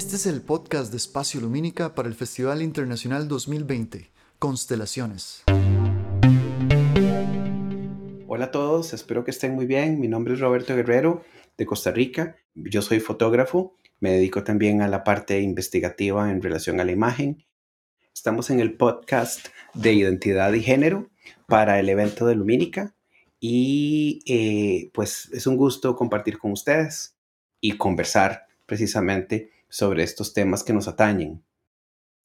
Este es el podcast de Espacio Lumínica para el Festival Internacional 2020, Constelaciones. Hola a todos, espero que estén muy bien. Mi nombre es Roberto Guerrero de Costa Rica. Yo soy fotógrafo, me dedico también a la parte investigativa en relación a la imagen. Estamos en el podcast de identidad y género para el evento de Lumínica y eh, pues es un gusto compartir con ustedes y conversar precisamente sobre estos temas que nos atañen.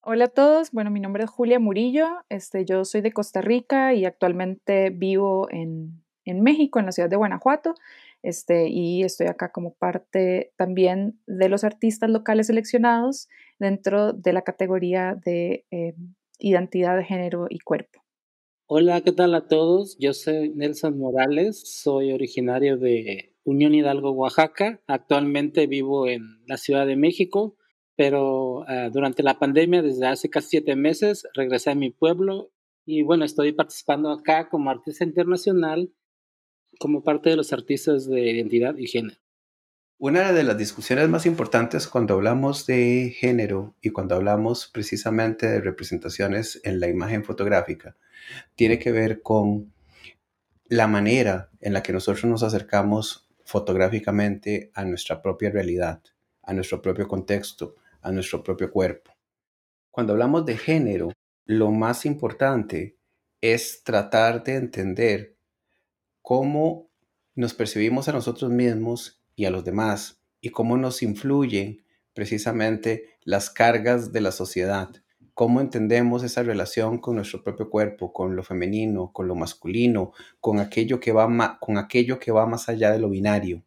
Hola a todos, bueno, mi nombre es Julia Murillo, este, yo soy de Costa Rica y actualmente vivo en, en México, en la ciudad de Guanajuato, este, y estoy acá como parte también de los artistas locales seleccionados dentro de la categoría de eh, identidad de género y cuerpo. Hola, ¿qué tal a todos? Yo soy Nelson Morales, soy originario de Unión Hidalgo, Oaxaca. Actualmente vivo en la Ciudad de México, pero ah, durante la pandemia, desde hace casi siete meses, regresé a mi pueblo y bueno, estoy participando acá como artista internacional, como parte de los artistas de identidad y género. Una de las discusiones más importantes cuando hablamos de género y cuando hablamos precisamente de representaciones en la imagen fotográfica tiene que ver con la manera en la que nosotros nos acercamos fotográficamente a nuestra propia realidad, a nuestro propio contexto, a nuestro propio cuerpo. Cuando hablamos de género, lo más importante es tratar de entender cómo nos percibimos a nosotros mismos y a los demás y cómo nos influyen precisamente las cargas de la sociedad cómo entendemos esa relación con nuestro propio cuerpo, con lo femenino, con lo masculino, con aquello que va, con aquello que va más allá de lo binario.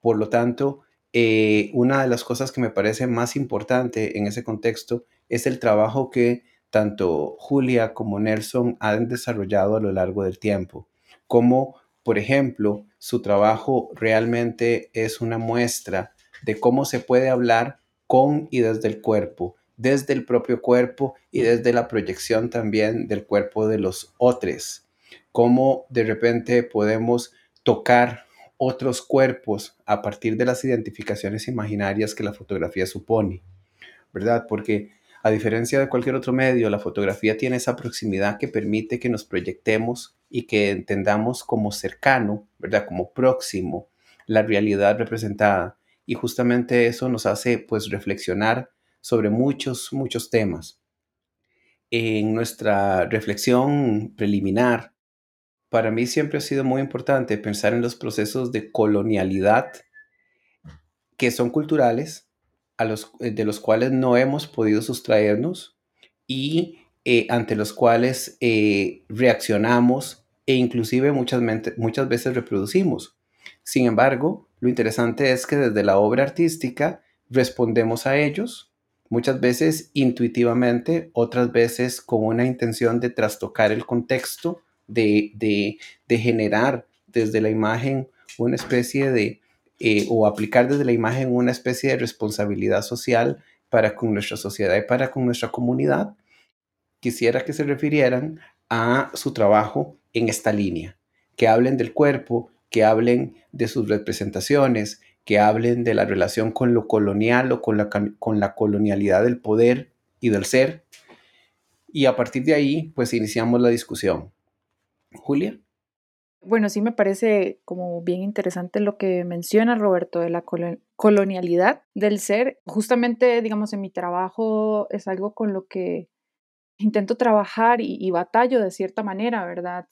Por lo tanto, eh, una de las cosas que me parece más importante en ese contexto es el trabajo que tanto Julia como Nelson han desarrollado a lo largo del tiempo. Como, por ejemplo, su trabajo realmente es una muestra de cómo se puede hablar con y desde el cuerpo, desde el propio cuerpo y desde la proyección también del cuerpo de los otros. Cómo de repente podemos tocar otros cuerpos a partir de las identificaciones imaginarias que la fotografía supone, ¿verdad? Porque a diferencia de cualquier otro medio, la fotografía tiene esa proximidad que permite que nos proyectemos y que entendamos como cercano, ¿verdad? Como próximo la realidad representada. Y justamente eso nos hace pues reflexionar sobre muchos, muchos temas. En nuestra reflexión preliminar, para mí siempre ha sido muy importante pensar en los procesos de colonialidad que son culturales, eh, de los cuales no hemos podido sustraernos y eh, ante los cuales eh, reaccionamos e inclusive muchas, muchas veces reproducimos. Sin embargo, lo interesante es que desde la obra artística respondemos a ellos muchas veces intuitivamente, otras veces con una intención de trastocar el contexto, de, generar desde la imagen una especie de, eh, o aplicar desde la imagen una especie de responsabilidad social para con nuestra sociedad y para con nuestra comunidad. Quisiera que se refirieran a su trabajo en esta línea, que hablen del cuerpo, que hablen de sus representaciones, que hablen de la relación con lo colonial o con la, con la colonialidad del poder y del ser. Y a partir de ahí, pues iniciamos la discusión. Julia. Bueno, sí me parece como bien interesante lo que menciona Roberto de la colonialidad del ser. Justamente, digamos, en mi trabajo es algo con lo que intento trabajar y, y batallo de cierta manera, ¿verdad?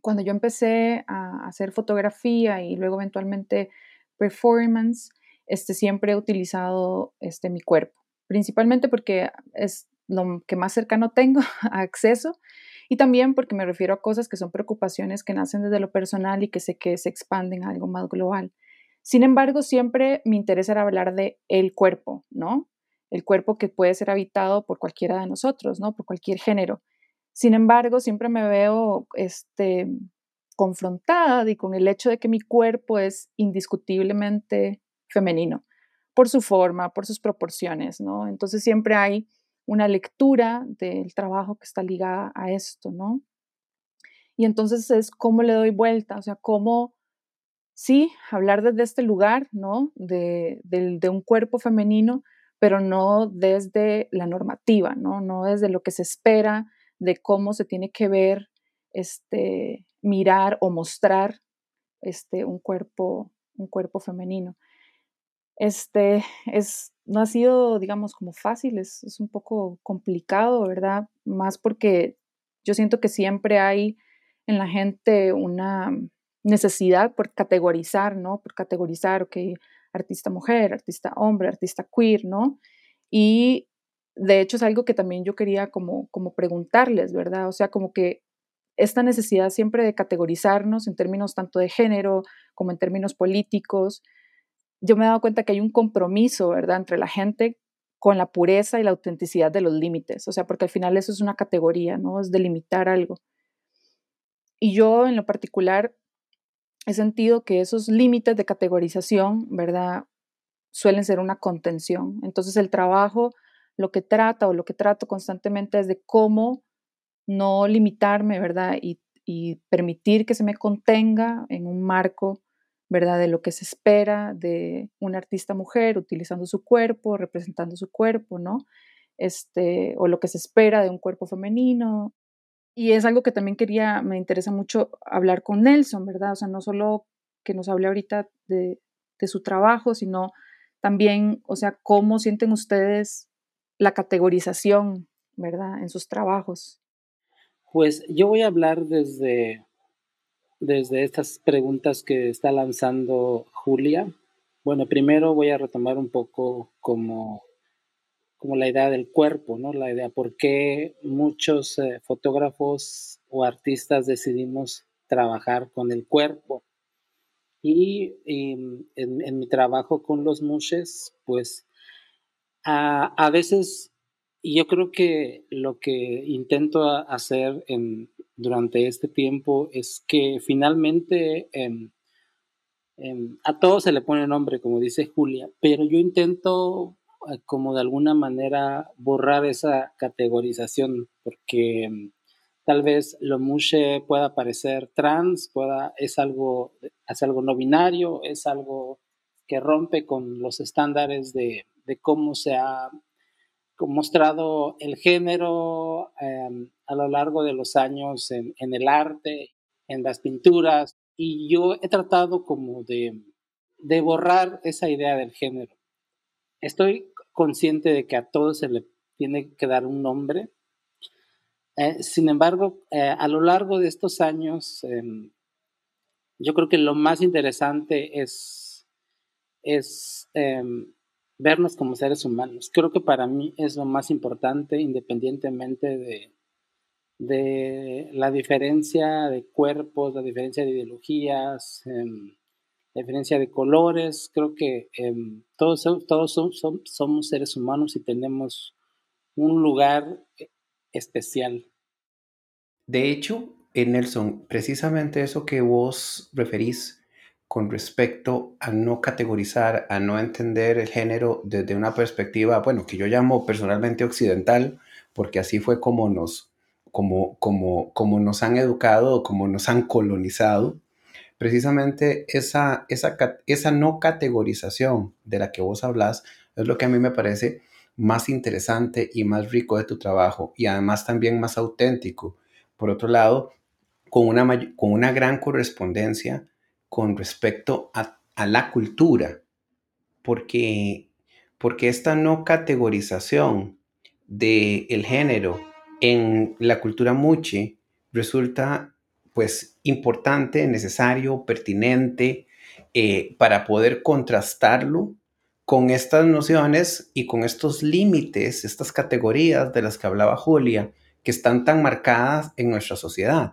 Cuando yo empecé a hacer fotografía y luego eventualmente performance, este, siempre he utilizado este, mi cuerpo, principalmente porque es lo que más cercano tengo a acceso y también porque me refiero a cosas que son preocupaciones que nacen desde lo personal y que sé que se expanden a algo más global. Sin embargo, siempre me interesa hablar de el cuerpo, ¿no? El cuerpo que puede ser habitado por cualquiera de nosotros, ¿no? Por cualquier género. Sin embargo, siempre me veo este, confrontada y con el hecho de que mi cuerpo es indiscutiblemente femenino por su forma, por sus proporciones, ¿no? Entonces siempre hay una lectura del trabajo que está ligada a esto, ¿no? Y entonces es cómo le doy vuelta, o sea, cómo, sí, hablar desde este lugar, ¿no? De, de un cuerpo femenino, pero no desde la normativa, ¿no? No desde lo que se espera de cómo se tiene que ver, este, mirar o mostrar este, un, cuerpo, un cuerpo femenino. Este, es, no ha sido, digamos, como fácil, es, un poco complicado, ¿verdad? Más porque yo siento que siempre hay en la gente una necesidad por categorizar, ¿no? Por categorizar, ok, artista mujer, artista hombre, artista queer, ¿no? Y de hecho es algo que también yo quería como, como preguntarles, ¿verdad? O sea, como que esta necesidad siempre de categorizarnos en términos tanto de género como en términos políticos, yo me he dado cuenta que hay un compromiso, ¿verdad?, entre la gente con la pureza y la autenticidad de los límites, o sea, porque al final eso es una categoría, ¿no? Es delimitar algo. Y yo en lo particular he sentido que esos límites de categorización, ¿verdad?, suelen ser una contención. Entonces el trabajo lo que trata o lo que trato constantemente es de cómo no limitarme, ¿verdad? Y, permitir que se me contenga en un marco ¿verdad? De lo que se espera de una artista mujer utilizando su cuerpo, representando su cuerpo, ¿no? Este, o lo que se espera de un cuerpo femenino. Y es algo que también quería, me interesa mucho hablar con Nelson, ¿verdad? O sea, no solo que nos hable ahorita de, de su trabajo, sino también, o sea, cómo sienten ustedes la categorización, ¿verdad? En sus trabajos. Pues yo voy a hablar desde desde estas preguntas que está lanzando Julia. Bueno, primero voy a retomar un poco como, como la idea del cuerpo, ¿no? La idea por qué muchos eh, fotógrafos o artistas decidimos trabajar con el cuerpo. Y, en, mi trabajo con los mushes, pues a veces yo creo que lo que intento hacer en, durante este tiempo es que finalmente em, em, a todo se le pone nombre, como dice Julia, pero yo intento eh, como de alguna manera borrar esa categorización, porque em, tal vez lo mushe pueda parecer trans, pueda, es algo, es algo no binario, es algo que rompe con los estándares de, de cómo se ha mostrado el género em, a lo largo de los años en, el arte, en las pinturas, y yo he tratado como de, borrar esa idea del género. Estoy consciente de que a todo se le tiene que dar un nombre. Eh, sin embargo, eh, a lo largo de estos años, em, yo creo que lo más interesante es, es em, vernos como seres humanos. Creo que para mí es lo más importante, independientemente de, de la diferencia de cuerpos, la diferencia de ideologías, em, la diferencia de colores. Creo que em, todos, todos somos seres humanos y tenemos un lugar especial. De hecho, Nelson, precisamente eso que vos referís con respecto a no categorizar, a no entender el género desde una perspectiva, bueno, que yo llamo personalmente occidental, porque así fue como nos, como, como, como nos han educado, como nos han colonizado. Precisamente esa, esa, esa no categorización de la que vos hablas es lo que a mí me parece más interesante y más rico de tu trabajo y además también más auténtico. Por otro lado, con una, con una gran correspondencia con respecto a, la cultura, porque, porque esta no categorización del el género en la cultura muchi resulta pues importante, necesario, pertinente eh, para poder contrastarlo con estas nociones y con estos límites, estas categorías de las que hablaba Julia, que están tan marcadas en nuestra sociedad.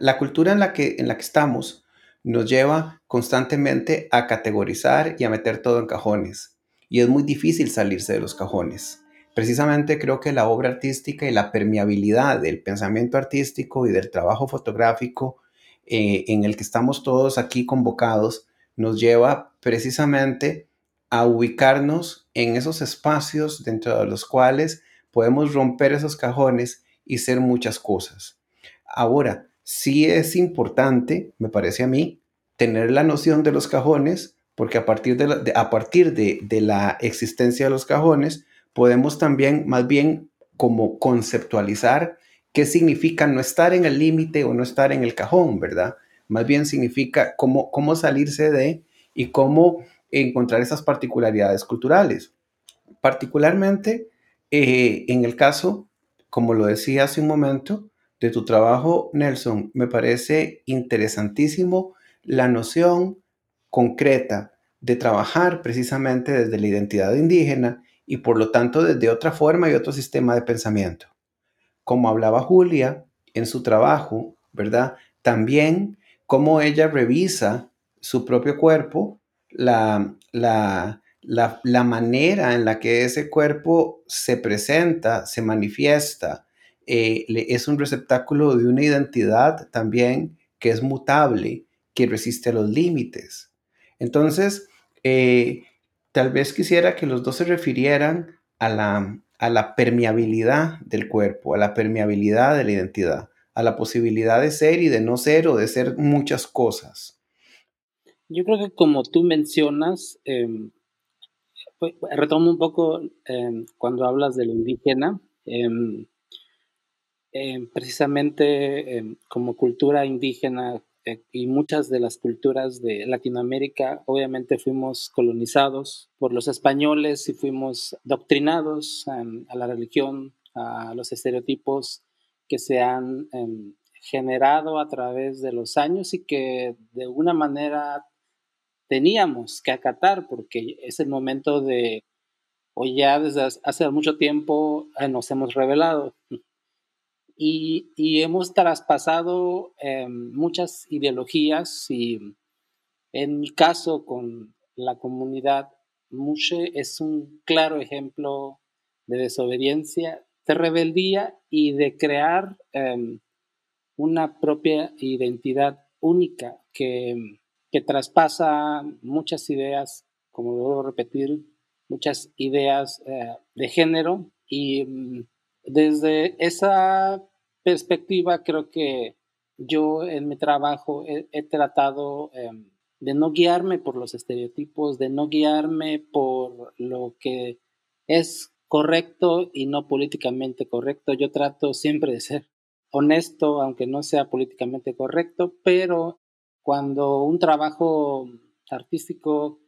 La cultura en la que, en la que estamos nos lleva constantemente a categorizar y a meter todo en cajones. Y es muy difícil salirse de los cajones. Precisamente creo que la obra artística y la permeabilidad del pensamiento artístico y del trabajo fotográfico eh, en el que estamos todos aquí convocados nos lleva precisamente a ubicarnos en esos espacios dentro de los cuales podemos romper esos cajones y ser muchas cosas. Ahora, sí es importante, me parece a mí, tener la noción de los cajones porque a partir de la, a partir de, de la existencia de los cajones, podemos también más bien como conceptualizar qué significa no estar en el límite o no estar en el cajón, ¿verdad? Más bien significa cómo, cómo salirse de y cómo encontrar esas particularidades culturales. Particularmente eh, en el caso, como lo decía hace un momento, de tu trabajo, Nelson, me parece interesantísimo la noción concreta de trabajar precisamente desde la identidad indígena y por lo tanto desde otra forma y otro sistema de pensamiento. Como hablaba Julia en su trabajo, ¿verdad? También cómo ella revisa su propio cuerpo, la, la, la, manera en la que ese cuerpo se presenta, se manifiesta, eh, es un receptáculo de una identidad también que es mutable, que resiste a los límites. Entonces, eh, tal vez quisiera que los dos se refirieran a la, a la permeabilidad del cuerpo, a la permeabilidad de la identidad, a la posibilidad de ser y de no ser o de ser muchas cosas. Yo creo que como tú mencionas, em, retomo un poco em, cuando hablas de lo indígena, em, precisamente como cultura indígena eh, y muchas de las culturas de Latinoamérica, obviamente fuimos colonizados por los españoles y fuimos doctrinados a la religión, a los estereotipos que se han em, generado a través de los años y que de alguna manera teníamos que acatar porque es el momento de, o ya desde hace mucho tiempo eh, nos hemos revelado y, hemos traspasado em, muchas ideologías y en mi caso con la comunidad Mushe es un claro ejemplo de desobediencia, de rebeldía y de crear em, una propia identidad única que, que traspasa muchas ideas, como debo repetir, muchas ideas eh, de género y mm, desde esa perspectiva, creo que yo en mi trabajo he, tratado em, de no guiarme por los estereotipos, de no guiarme por lo que es correcto y no políticamente correcto. Yo trato siempre de ser honesto, aunque no sea políticamente correcto, pero cuando un trabajo artístico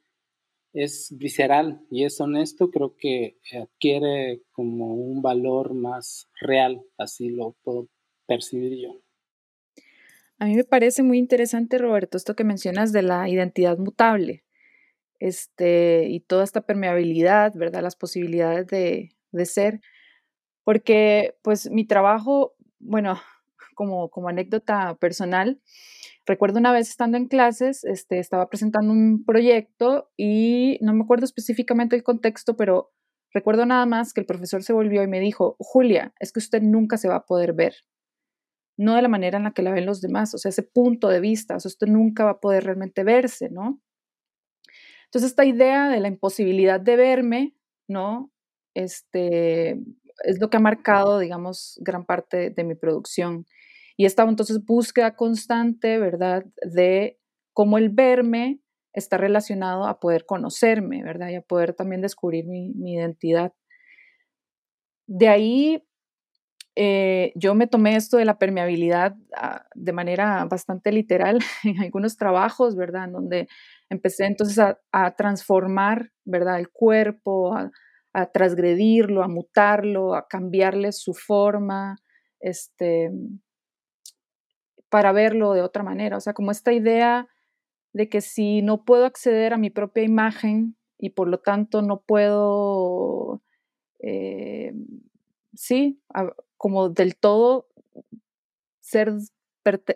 es visceral y es honesto, creo que adquiere como un valor más real, así lo puedo percibir yo. A mí me parece muy interesante, Roberto, esto que mencionas de la identidad mutable este, y toda esta permeabilidad, ¿verdad? Las posibilidades de, de ser, porque pues mi trabajo, bueno, como, como anécdota personal, Recuerdo una vez estando en clases, este, estaba presentando un proyecto y no me acuerdo específicamente el contexto, pero recuerdo nada más que el profesor se volvió y me dijo, Julia, es que usted nunca se va a poder ver, no de la manera en la que la ven los demás, o sea, ese punto de vista, o usted nunca va a poder realmente verse, ¿no? Entonces, esta idea de la imposibilidad de verme, ¿no? Este, es lo que ha marcado, digamos, gran parte de mi producción. Y esta entonces búsqueda constante, ¿verdad? De cómo el verme está relacionado a poder conocerme, ¿verdad? Y a poder también descubrir mi, identidad. De ahí eh, yo me tomé esto de la permeabilidad ah, de manera bastante literal en algunos trabajos, ¿verdad? En donde empecé entonces a, transformar, ¿verdad? El cuerpo, a, a, transgredirlo, a mutarlo, a cambiarle su forma, este, para verlo de otra manera. O sea, como esta idea de que si no puedo acceder a mi propia imagen y por lo tanto no puedo, eh, sí, como del todo ser,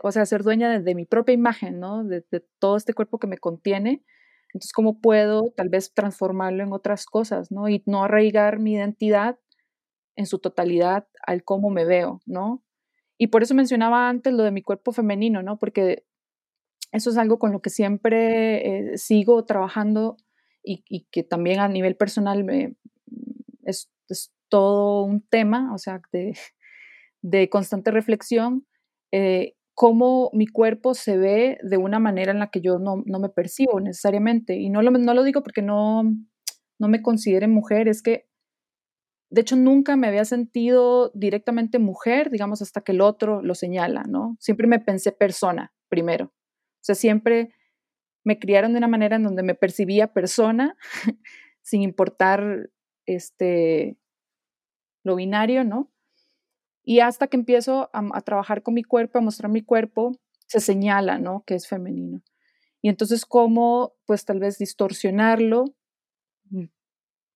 o sea, ser dueña de, mi propia imagen, ¿no? De, de, todo este cuerpo que me contiene. Entonces, ¿cómo puedo tal vez transformarlo en otras cosas, ¿no? Y no arraigar mi identidad en su totalidad al cómo me veo, ¿no? Y por eso mencionaba antes lo de mi cuerpo femenino, ¿no? Porque eso es algo con lo que siempre eh, sigo trabajando y, que también a nivel personal me, es, todo un tema, o sea, de, constante reflexión. Eh, cómo mi cuerpo se ve de una manera en la que yo no, me percibo necesariamente. Y no lo, no lo digo porque no, no me considere mujer, es que de hecho nunca me había sentido directamente mujer, digamos, hasta que el otro lo señala, ¿no? Siempre me pensé persona primero. O sea, siempre me criaron de una manera en donde me percibía persona, sin importar este, lo binario, ¿no? Y hasta que empiezo a, trabajar con mi cuerpo, a mostrar mi cuerpo, se señala, ¿no? Que es femenino. Y entonces, ¿cómo, pues tal vez distorsionarlo,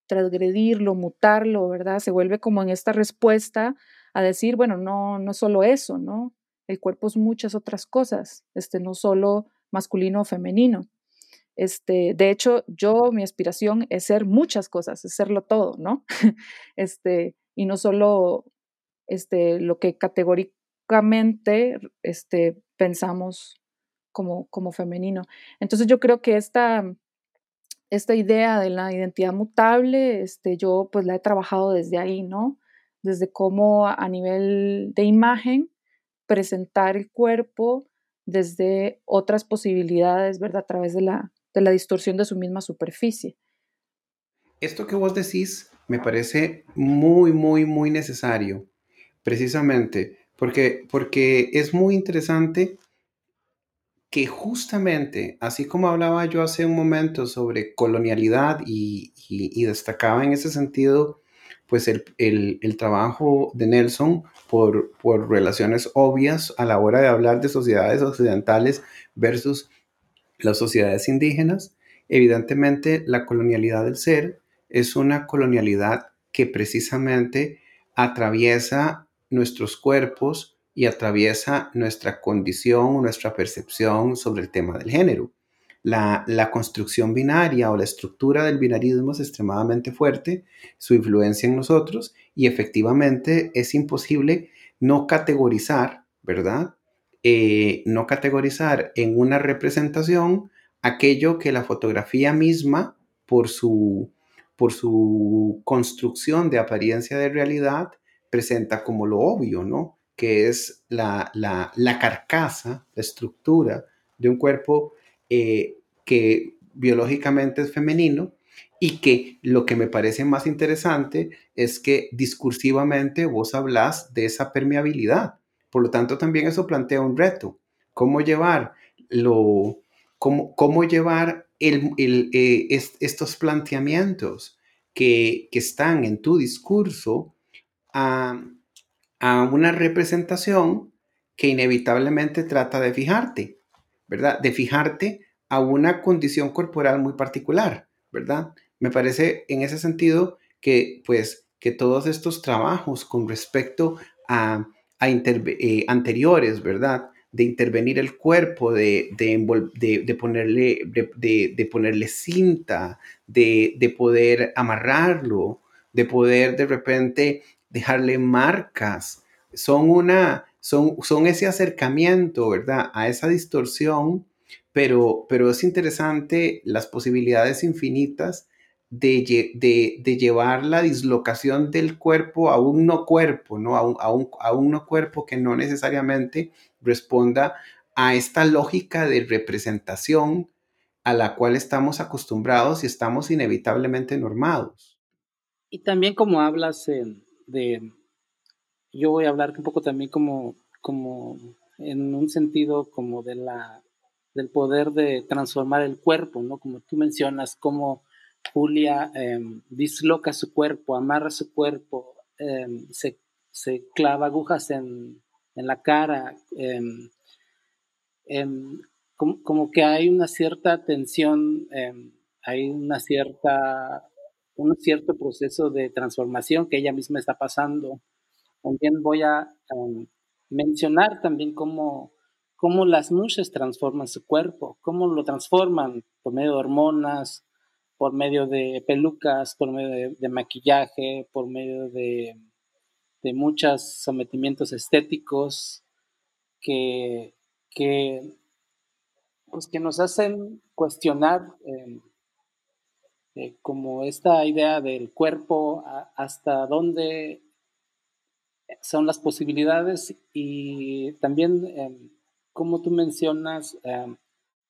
transgredirlo, mutarlo, ¿verdad? Se vuelve como en esta respuesta a decir, bueno, no, no solo eso, ¿no? El cuerpo es muchas otras cosas, este, no solo masculino o femenino. Este, de hecho, yo, mi aspiración es ser muchas cosas, es serlo todo, ¿no? este, y no solo este, lo que categóricamente este, pensamos como, como femenino. Entonces yo creo que esta, esta idea de la identidad mutable, este, yo pues la he trabajado desde ahí, ¿no? Desde cómo a nivel de imagen presentar el cuerpo desde otras posibilidades, ¿verdad? A través de la, de la distorsión de su misma superficie. Esto que vos decís me parece muy, muy, muy necesario precisamente, porque, porque es muy interesante que justamente, así como hablaba yo hace un momento sobre colonialidad y, destacaba en ese sentido, pues el, trabajo de Nelson por, por, relaciones obvias a la hora de hablar de sociedades occidentales versus las sociedades indígenas, evidentemente la colonialidad del ser es una colonialidad que precisamente atraviesa nuestros cuerpos y atraviesa nuestra condición, nuestra percepción sobre el tema del género. La, construcción binaria o la estructura del binarismo es extremadamente fuerte, su influencia en nosotros y efectivamente es imposible no categorizar, ¿verdad? Eh, no categorizar en una representación aquello que la fotografía misma, por su, por su construcción de apariencia de realidad, presenta como lo obvio, ¿no? Que es la, carcasa, la estructura de un cuerpo eh, que biológicamente es femenino y que lo que me parece más interesante es que discursivamente vos hablas de esa permeabilidad. Por lo tanto, también eso plantea un reto. ¿Cómo llevar, lo, cómo, cómo llevar eh, estos planteamientos que, que están en tu discurso a, una representación que inevitablemente trata de fijarte, ¿verdad? De fijarte a una condición corporal muy particular, ¿verdad? Me parece en ese sentido que, pues, que todos estos trabajos con respecto a, eh, anteriores, ¿verdad? De intervenir el cuerpo, de, de, ponerle, de, ponerle cinta, de, poder amarrarlo, de poder de repente dejarle marcas, son una, son, son ese acercamiento, ¿verdad? A esa distorsión, pero, pero es interesante las posibilidades infinitas de, de, llevar la dislocación del cuerpo a un no cuerpo, ¿no? A un, a, un, a un no cuerpo que no necesariamente responda a esta lógica de representación a la cual estamos acostumbrados y estamos inevitablemente normados. Y también como hablas en, de, yo voy a hablar un poco también como, como en un sentido como de la, del poder de transformar el cuerpo, ¿no? Como tú mencionas, cómo Julia em, disloca su cuerpo, amarra su cuerpo, em, se, se, clava agujas en, en la cara, em, como, como, que hay una cierta tensión, hay una cierta un cierto proceso de transformación que ella misma está pasando. También voy a mencionar también cómo, cómo las mujeres transforman su cuerpo, cómo lo transforman por medio de hormonas, por medio de pelucas, por medio de, maquillaje, por medio de, de, muchos sometimientos estéticos que, que, pues que nos hacen cuestionar eh, eh, como esta idea del cuerpo, hasta dónde son las posibilidades y también em, como tú mencionas, eh,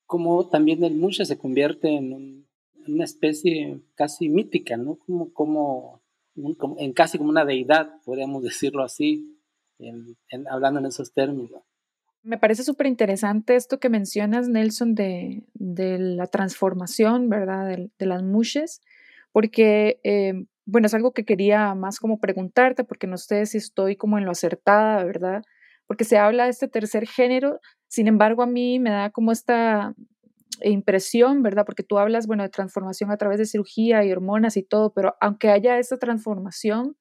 como también el Musha se convierte en, una especie casi mítica, ¿no? Como, como, en casi como una deidad, podríamos decirlo así, hablando en esos términos. Me parece súper interesante esto que mencionas, Nelson, de, la transformación, ¿verdad? De, las mushes, porque, eh, bueno, es algo que quería más como preguntarte, porque no sé si estoy como en lo acertada, ¿verdad? Porque se habla de este tercer género, sin embargo, a mí me da como esta impresión, ¿verdad? Porque tú hablas, bueno, de transformación a través de cirugía y hormonas y todo, pero aunque haya esta transformación,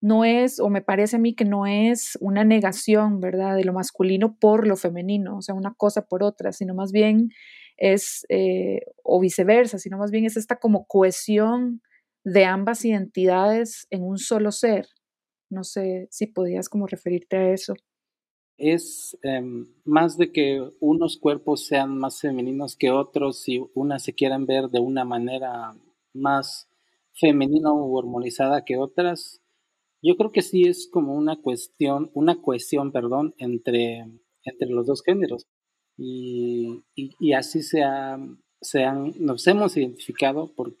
no es, o me parece a mí que no es una negación, ¿verdad?, de lo masculino por lo femenino, o sea, una cosa por otra, sino más bien es, eh, o viceversa, sino más bien es esta como cohesión de ambas identidades en un solo ser. No sé si podías como referirte a eso. Es em, más de que unos cuerpos sean más femeninos que otros y unas se quieran ver de una manera más femenina o hormonizada que otras, yo creo que sí es como una cuestión, una cohesión, perdón, entre, entre los dos géneros. Y, y, así se, nos hemos identificado, por,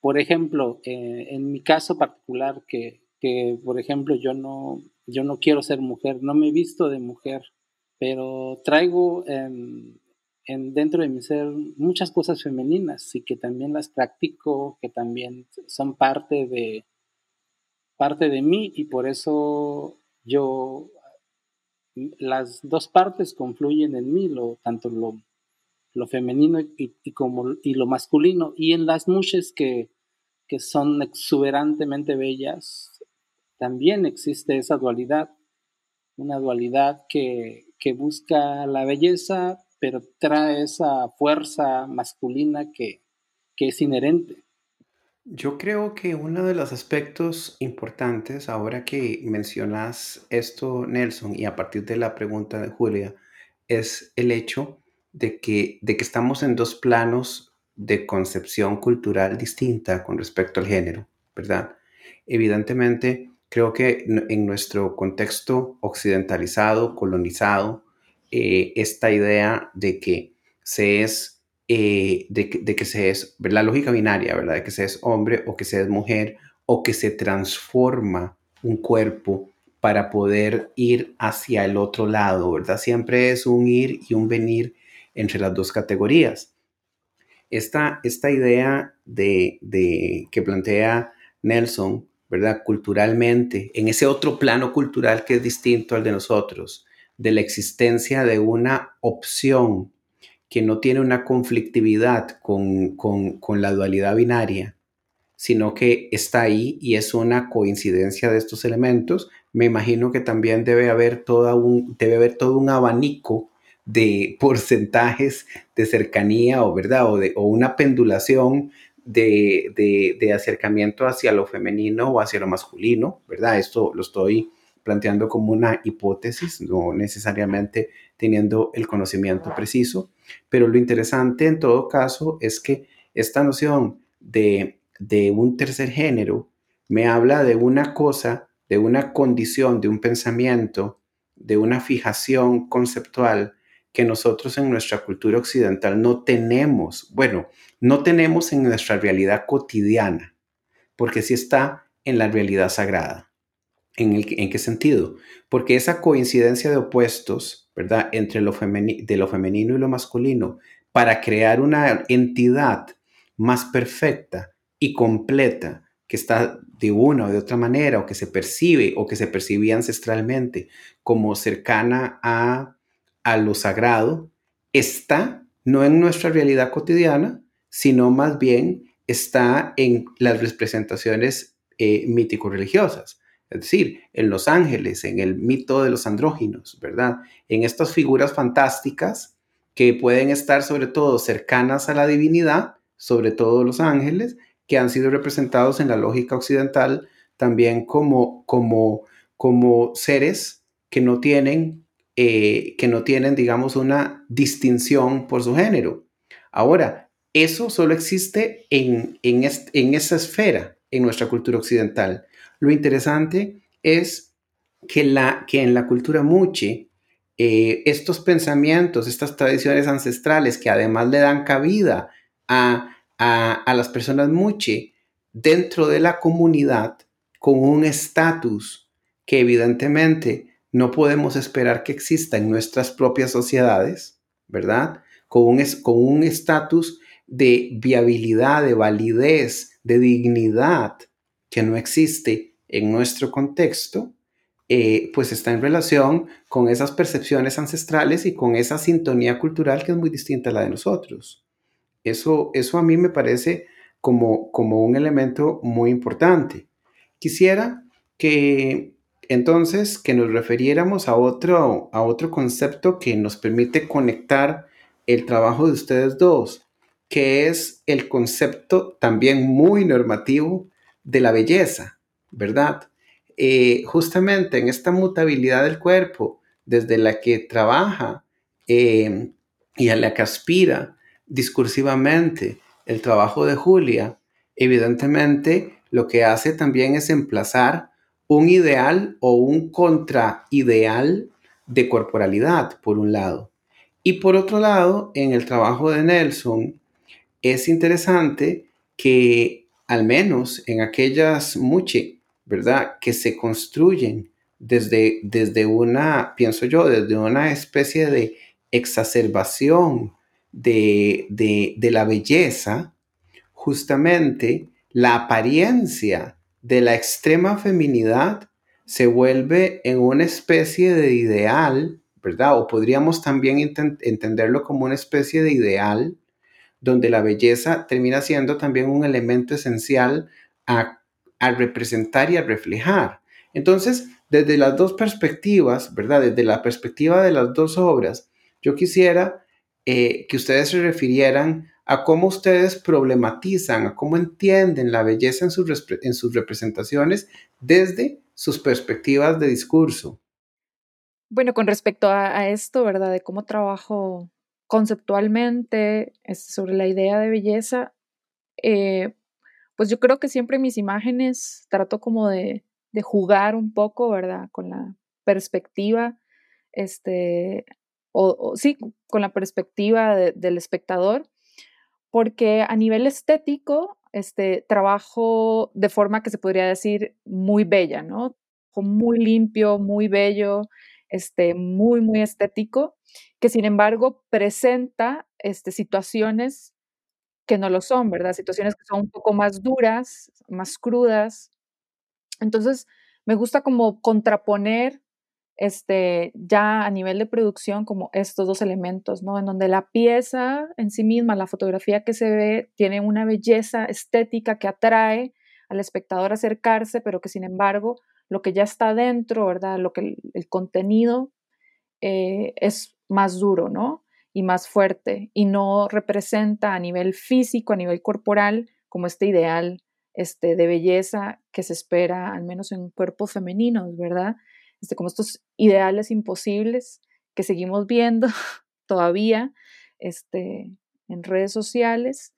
por ejemplo, eh, en mi caso particular, que, que, por ejemplo yo no, yo no quiero ser mujer, no me he visto de mujer, pero traigo en, dentro de mi ser muchas cosas femeninas y que también las practico, que también son parte de, parte de mí y por eso yo, las dos partes confluyen en mí, lo, tanto lo, lo femenino y, como, y lo masculino. Y en las mujeres que, que son exuberantemente bellas, también existe esa dualidad, una dualidad que, que busca la belleza, pero trae esa fuerza masculina que, que es inherente. Yo creo que uno de los aspectos importantes, ahora que mencionas esto, Nelson, y a partir de la pregunta de Julia, es el hecho de que, de que estamos en dos planos de concepción cultural distinta con respecto al género, ¿verdad? Evidentemente, creo que en nuestro contexto occidentalizado, colonizado, eh, esta idea de que se es eh, de, que se es, la lógica binaria, ¿verdad? De que se es hombre o que se es mujer o que se transforma un cuerpo para poder ir hacia el otro lado, ¿verdad? Siempre es un ir y un venir entre las dos categorías. Esta, esta idea de, de, que plantea Nelson, ¿verdad? Culturalmente, en ese otro plano cultural que es distinto al de nosotros, de la existencia de una opción que no tiene una conflictividad con, la dualidad binaria, sino que está ahí y es una coincidencia de estos elementos, me imagino que también debe haber, toda un, debe haber todo un abanico de porcentajes de cercanía o verdad o, de, o una pendulación de, de, acercamiento hacia lo femenino o hacia lo masculino, ¿verdad? Esto lo estoy planteando como una hipótesis, no necesariamente teniendo el conocimiento preciso, pero lo interesante en todo caso es que esta noción de, un tercer género me habla de una cosa, de una condición, de un pensamiento, de una fijación conceptual que nosotros en nuestra cultura occidental no tenemos, bueno, no tenemos en nuestra realidad cotidiana, porque sí está en la realidad sagrada. ¿En, ¿En, qué sentido? Porque esa coincidencia de opuestos, ¿verdad? Entre lo de lo femenino y lo masculino, para crear una entidad más perfecta y completa, que está de una o de otra manera, o que se percibe o que se percibía ancestralmente como cercana a, a lo sagrado, está no en nuestra realidad cotidiana, sino más bien está en las representaciones eh, mítico-religiosas es decir, en los ángeles, en el mito de los andróginos, ¿verdad? En estas figuras fantásticas que pueden estar sobre todo cercanas a la divinidad, sobre todo los ángeles, que han sido representados en la lógica occidental también como, como, como seres que no tienen, eh, que no tienen, digamos, una distinción por su género. Ahora, eso solo existe en, en, en esa esfera en nuestra cultura occidental. Lo interesante es que, la, que en la cultura muche eh, estos pensamientos, estas tradiciones ancestrales que además le dan cabida a, a las personas muche dentro de la comunidad con un estatus que evidentemente no podemos esperar que exista en nuestras propias sociedades, ¿verdad? Con un estatus de viabilidad, de validez, de dignidad que no existe en nuestro contexto, eh, pues está en relación con esas percepciones ancestrales y con esa sintonía cultural que es muy distinta a la de nosotros. Eso, eso a mí me parece como, como un elemento muy importante. Quisiera que entonces que nos refiriéramos a otro, a otro concepto que nos permite conectar el trabajo de ustedes dos, que es el concepto también muy normativo de la belleza, ¿verdad? Eh, justamente en esta mutabilidad del cuerpo, desde la que trabaja em, y a la que aspira discursivamente el trabajo de Julia, evidentemente lo que hace también es emplazar un ideal o un contraideal de corporalidad, por un lado. Y por otro lado, en el trabajo de Nelson, es interesante que al menos en aquellas muchas ¿verdad? Que se construyen desde, desde una, pienso yo, desde una especie de exacerbación de, de la belleza, justamente la apariencia de la extrema feminidad se vuelve en una especie de ideal, ¿verdad? O podríamos también entenderlo como una especie de ideal donde la belleza termina siendo también un elemento esencial a a representar y a reflejar. Entonces, desde las dos perspectivas, ¿verdad? Desde la perspectiva de las dos obras, yo quisiera eh, que ustedes se refirieran a cómo ustedes problematizan, a cómo entienden la belleza en sus, en sus representaciones desde sus perspectivas de discurso. Bueno, con respecto a, esto, ¿verdad? De cómo trabajo conceptualmente sobre la idea de belleza, eh, pues yo creo que siempre mis imágenes trato como de, jugar un poco, ¿verdad? Con la perspectiva, este, o, sí, con la perspectiva del espectador, porque a nivel estético, este, trabajo de forma que se podría decir muy bella, ¿no? Muy limpio, muy bello, este, muy, muy estético, que sin embargo presenta este, situaciones que no lo son, ¿verdad? Situaciones que son un poco más duras, más crudas. Entonces, me gusta como contraponer este, ya a nivel de producción como estos dos elementos, ¿no? En donde la pieza en sí misma, la fotografía que se ve, tiene una belleza estética que atrae al espectador a acercarse, pero que sin embargo lo que ya está dentro, ¿verdad? Lo que el, contenido eh, es más duro, ¿no? Y más fuerte y no representa a nivel físico, a nivel corporal, como este ideal este, de belleza que se espera, al menos en cuerpos femeninos, ¿verdad? Este, como estos ideales imposibles que seguimos viendo todavía este, en redes sociales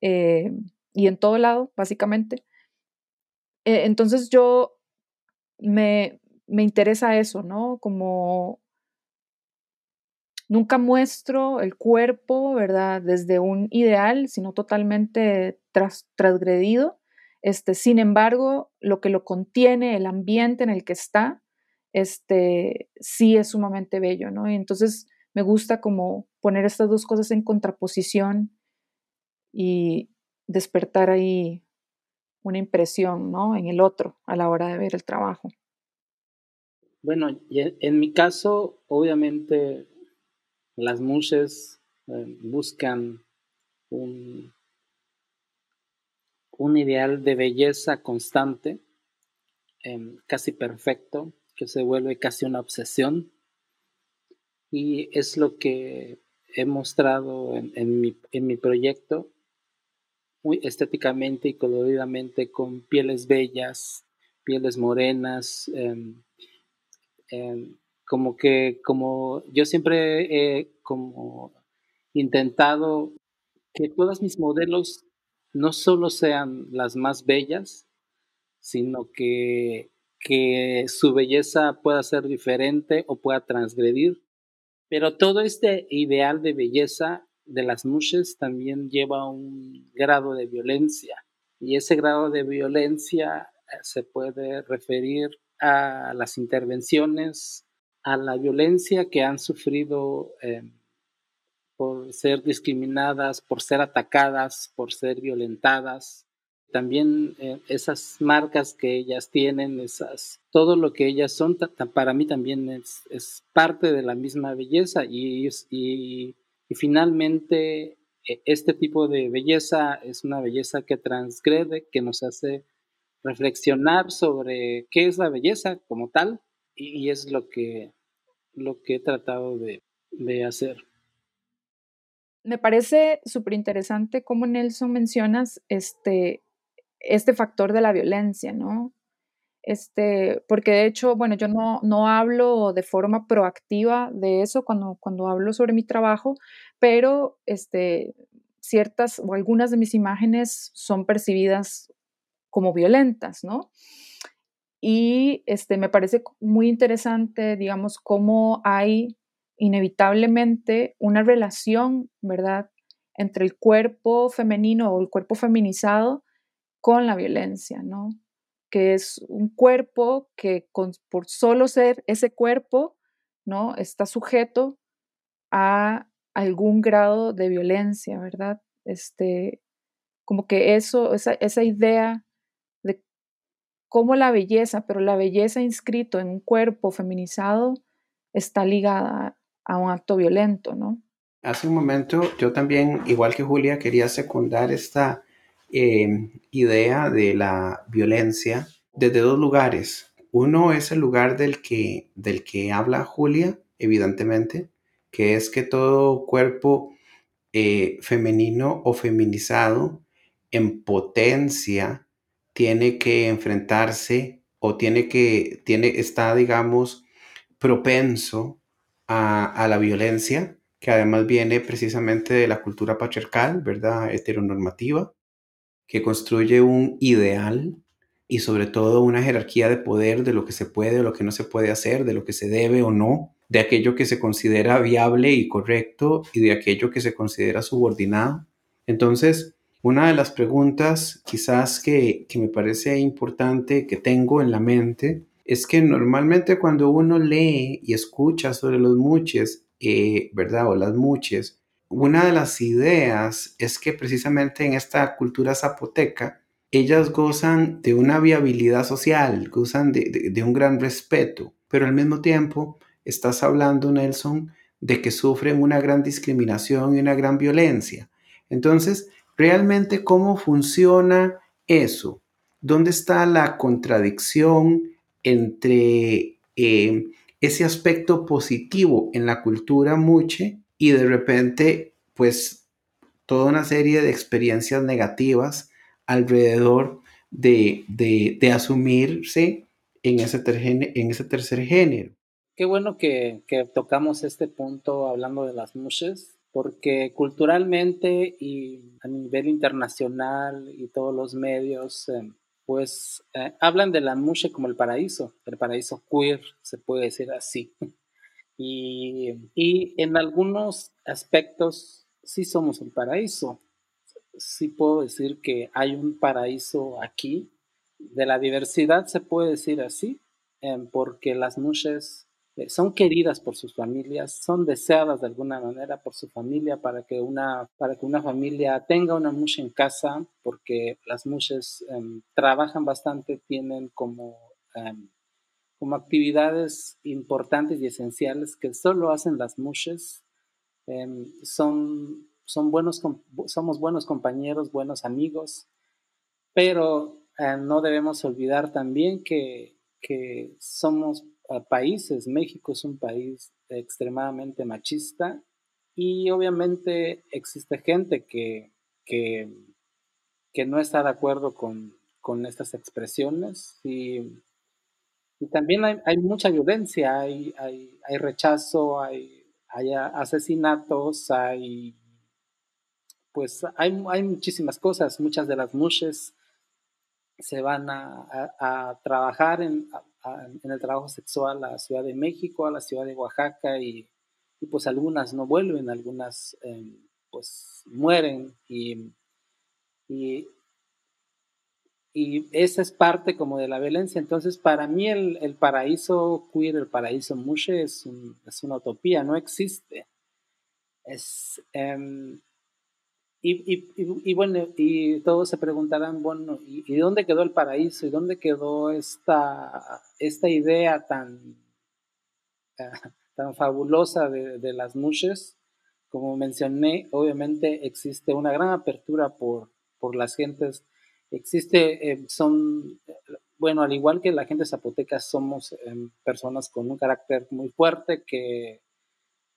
eh, y en todo lado, básicamente. Eh, entonces yo me, me interesa eso, ¿no? Como Nunca muestro el cuerpo, ¿verdad? Desde un ideal, sino totalmente transgredido. Este, sin embargo, lo que lo contiene, el ambiente en el que está, este, sí es sumamente bello, ¿no? Y entonces me gusta como poner estas dos cosas en contraposición y despertar ahí una impresión, ¿no? En el otro a la hora de ver el trabajo. Bueno, en mi caso, obviamente las mujeres eh, buscan un, un, ideal de belleza constante, em, casi perfecto, que se vuelve casi una obsesión. Y es lo que he mostrado en, mi, proyecto, muy estéticamente y coloridamente, con pieles bellas, pieles morenas, em, em, como que, como yo siempre he como intentado que todas mis modelos no solo sean las más bellas, sino que, que su belleza pueda ser diferente o pueda transgredir. Pero todo este ideal de belleza de las mujeres también lleva un grado de violencia y ese grado de violencia eh, se puede referir a las intervenciones, a la violencia que han sufrido eh, por ser discriminadas, por ser atacadas, por ser violentadas. También eh, esas marcas que ellas tienen, esas, todo lo que ellas son, para mí también es, parte de la misma belleza y, y, y finalmente e, este tipo de belleza es una belleza que transgrede, que nos hace reflexionar sobre qué es la belleza como tal y, es lo que, lo que he tratado de, hacer. Me parece súper interesante cómo Nelson mencionas este, este factor de la violencia, ¿no? Este, porque de hecho, bueno, yo no, no hablo de forma proactiva de eso cuando, cuando hablo sobre mi trabajo, pero este, ciertas o algunas de mis imágenes son percibidas como violentas, ¿no? Y este, me parece muy interesante, digamos, cómo hay inevitablemente una relación, ¿verdad?, entre el cuerpo femenino o el cuerpo feminizado con la violencia, ¿no? Que es un cuerpo que por solo ser ese cuerpo, ¿no? Está sujeto a algún grado de violencia, ¿verdad? Este, como que eso, esa, esa idea de cómo la belleza, pero la belleza inscrito en un cuerpo feminizado está ligada a un acto violento, ¿no? Hace un momento yo también, igual que Julia, quería secundar esta em, idea de la violencia desde dos lugares. Uno es el lugar del que, del que habla Julia, evidentemente, que es que todo cuerpo eh, femenino o feminizado en potencia tiene que enfrentarse o tiene que, tiene, está, digamos, propenso a, a la violencia, que además viene precisamente de la cultura patriarcal, ¿verdad? Heteronormativa, que construye un ideal y sobre todo una jerarquía de poder de lo que se puede o lo que no se puede hacer, de lo que se debe o no, de aquello que se considera viable y correcto y de aquello que se considera subordinado. Entonces, una de las preguntas quizás que, me parece importante que tengo en la mente es que normalmente cuando uno lee y escucha sobre los muches, eh, ¿verdad? O las muches, una de las ideas es que precisamente en esta cultura zapoteca, ellas gozan de una viabilidad social, gozan de un gran respeto, pero al mismo tiempo estás hablando, Nelson, de que sufren una gran discriminación y una gran violencia. Entonces, realmente, ¿cómo funciona eso? ¿Dónde está la contradicción entre eh, ese aspecto positivo en la cultura muche y de repente, pues, toda una serie de experiencias negativas alrededor de, de, asumirse en ese, en ese tercer género? Qué bueno que, tocamos este punto hablando de las mushes, porque culturalmente y a nivel internacional y todos los medios, eh, pues eh, hablan de la mushe como el paraíso, el paraíso queer, se puede decir así. Y, y en algunos aspectos sí somos el paraíso. Sí puedo decir que hay un paraíso aquí. De la diversidad se puede decir así, eh, porque las mushes son queridas por sus familias, son deseadas de alguna manera por su familia para que una, para que una familia tenga una musha en casa, porque las mushes em, trabajan bastante, tienen como, em, como actividades importantes y esenciales que solo hacen las mushes. Em, son, son buenos, somos buenos compañeros, buenos amigos, pero eh, no debemos olvidar también que, que somos países. México es un país extremadamente machista y obviamente existe gente que, que, no está de acuerdo con, estas expresiones y, también hay, mucha violencia, hay, hay, hay rechazo, hay, hay, asesinatos, hay pues hay, hay muchísimas cosas, muchas de las mushes se van a, a trabajar en, en el trabajo sexual a la Ciudad de México, a la Ciudad de Oaxaca y, y pues algunas no vuelven, algunas em, pues mueren y, y, esa es parte como de la violencia. Entonces para mí el, paraíso queer, el paraíso mushe es, es, una utopía, no existe. Es, em, y, bueno, y todos se preguntarán, bueno, ¿y, dónde quedó el paraíso? ¿Y dónde quedó esta, esta idea tan, tan fabulosa de, las mushes? Como mencioné, obviamente existe una gran apertura por, por las gentes. Existe, eh, son, bueno, al igual que la gente zapoteca, somos em, personas con un carácter muy fuerte que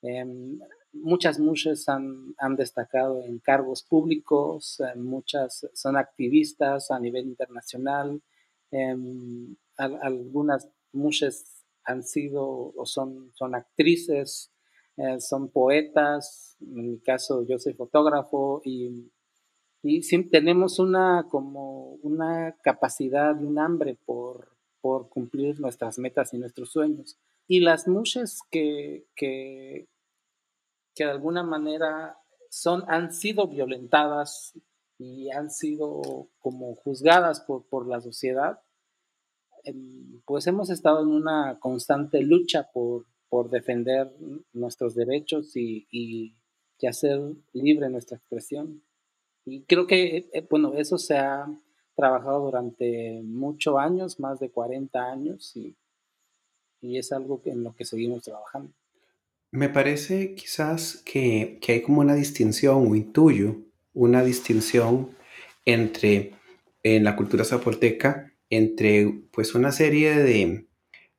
em, muchas mujeres han, destacado en cargos públicos, eh, muchas son activistas a nivel internacional, em, algunas mujeres han sido o son, son actrices, eh, son poetas, en mi caso yo soy fotógrafo y, y tenemos una, como una capacidad y un hambre por, por cumplir nuestras metas y nuestros sueños. Y las mujeres que, que, que de alguna manera son, han sido violentadas y han sido como juzgadas por, por la sociedad, em, pues hemos estado en una constante lucha por, por defender nuestros derechos y, y, hacer libre nuestra expresión. Y creo que, eh, bueno, eso se ha trabajado durante muchos años, más de 40 años, y, y es algo en lo que seguimos trabajando. Me parece quizás que, hay como una distinción, o intuyo, una distinción entre, en la cultura zapoteca, entre pues una serie de,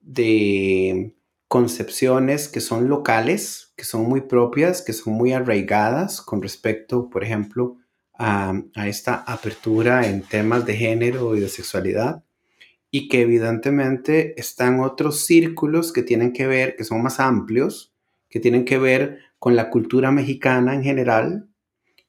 de concepciones que son locales, que son muy propias, que son muy arraigadas con respecto, por ejemplo, a, a, esta apertura en temas de género y de sexualidad, y que evidentemente están otros círculos que tienen que ver, que son más amplios, que tienen que ver con la cultura mexicana en general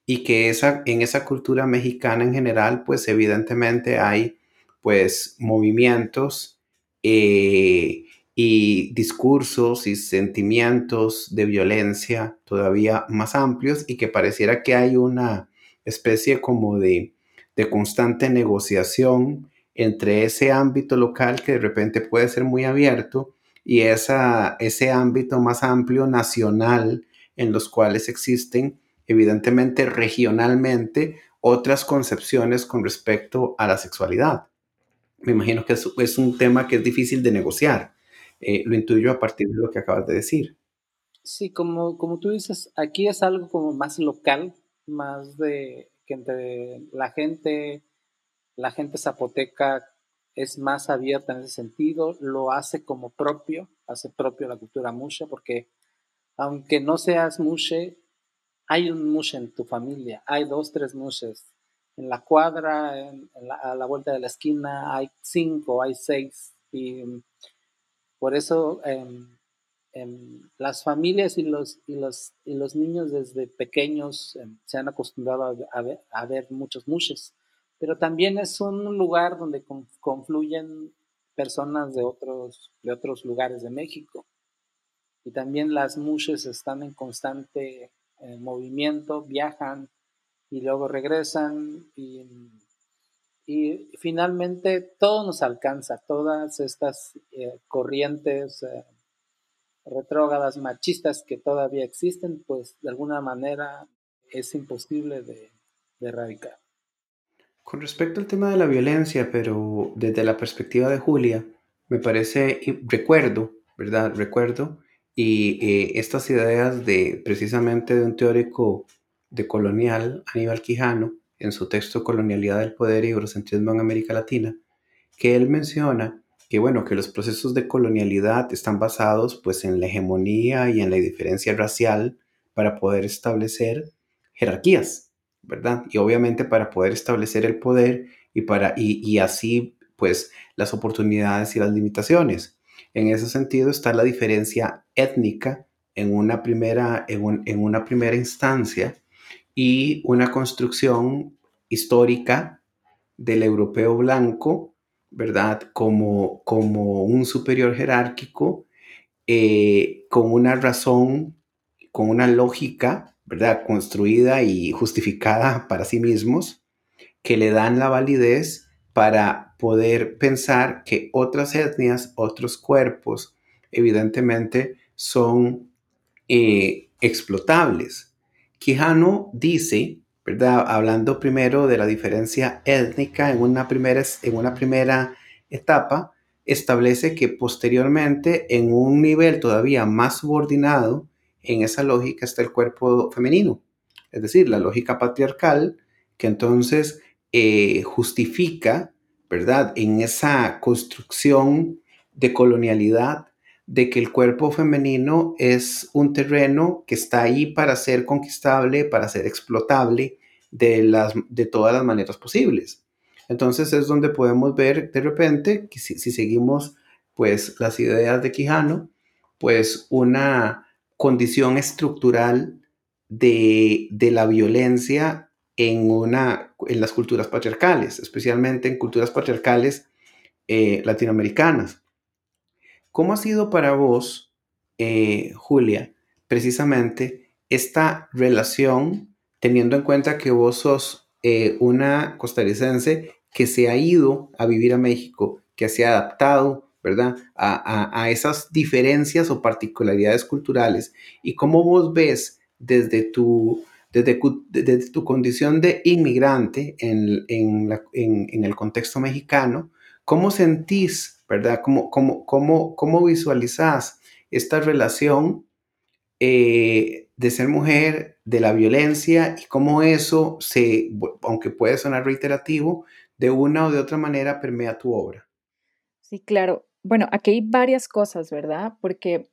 y que esa, en esa cultura mexicana en general, pues evidentemente hay pues movimientos eh, y discursos y sentimientos de violencia todavía más amplios y que pareciera que hay una especie como de, de constante negociación entre ese ámbito local que de repente puede ser muy abierto y esa, ese ámbito más amplio nacional en los cuales existen evidentemente regionalmente otras concepciones con respecto a la sexualidad. Me imagino que es, es un tema que es difícil de negociar. Eh, lo intuyo a partir de lo que acabas de decir. Sí, como, como tú dices, aquí es algo como más local, más de que entre la gente, la gente zapoteca es más abierta en ese sentido, lo hace como propio, hace propio la cultura mushe, porque aunque no seas mushe, hay un mushe en tu familia, hay dos, tres mushes. En la cuadra, a la vuelta de la esquina, hay cinco, hay seis. Y por eso em, em, las familias y los, y, los, y los niños desde pequeños em, se han acostumbrado a, ver, a ver muchos mushes pero también es un lugar donde confluyen personas de otros, de otros lugares de México. Y también las mushes están en constante eh, movimiento, viajan y luego regresan y, finalmente todo nos alcanza, todas estas eh, corrientes eh, retrógadas, machistas que todavía existen, pues de alguna manera es imposible de erradicar. Con respecto al tema de la violencia, pero desde la perspectiva de Julia, me parece, recuerdo, ¿verdad? Recuerdo, y eh, estas ideas de precisamente de un teórico de colonial, Aníbal Quijano, en su texto Colonialidad del Poder y Eurocentrismo en América Latina, que él menciona que, bueno, que los procesos de colonialidad están basados pues en la hegemonía y en la diferencia racial para poder establecer jerarquías, ¿verdad? Y obviamente para poder establecer el poder y, para, y, así, pues, las oportunidades y las limitaciones. En ese sentido está la diferencia étnica en una primera, en, una primera instancia y una construcción histórica del europeo blanco, ¿verdad? Como, como un superior jerárquico, eh, con una razón con una lógica, ¿verdad? Construida y justificada para sí mismos, que le dan la validez para poder pensar que otras etnias, otros cuerpos, evidentemente son eh, explotables. Quijano dice, ¿verdad? Hablando primero de la diferencia étnica en una primera, en una primera etapa, establece que posteriormente, en un nivel todavía más subordinado, en esa lógica está el cuerpo femenino, es decir, la lógica patriarcal, que entonces eh, justifica, ¿verdad?, en esa construcción de colonialidad, de que el cuerpo femenino es un terreno que está ahí para ser conquistable, para ser explotable de, las, de todas las maneras posibles. Entonces es donde podemos ver de repente que si, seguimos pues las ideas de Quijano, pues una condición estructural de, la violencia en, una, en las culturas patriarcales, especialmente en culturas patriarcales eh, latinoamericanas. ¿Cómo ha sido para vos, eh, Julia, precisamente esta relación, teniendo en cuenta que vos sos eh, una costarricense que se ha ido a vivir a México, que se ha adaptado, ¿verdad? A, esas diferencias o particularidades culturales. Y cómo vos ves desde tu, desde, tu condición de inmigrante en, en el contexto mexicano, cómo sentís ¿verdad? ¿Cómo, cómo, cómo, cómo visualizas esta relación eh, de ser mujer, de la violencia y cómo eso se, aunque puede sonar reiterativo, de una o de otra manera permea tu obra? Sí, claro. Bueno, aquí hay varias cosas, ¿verdad? Porque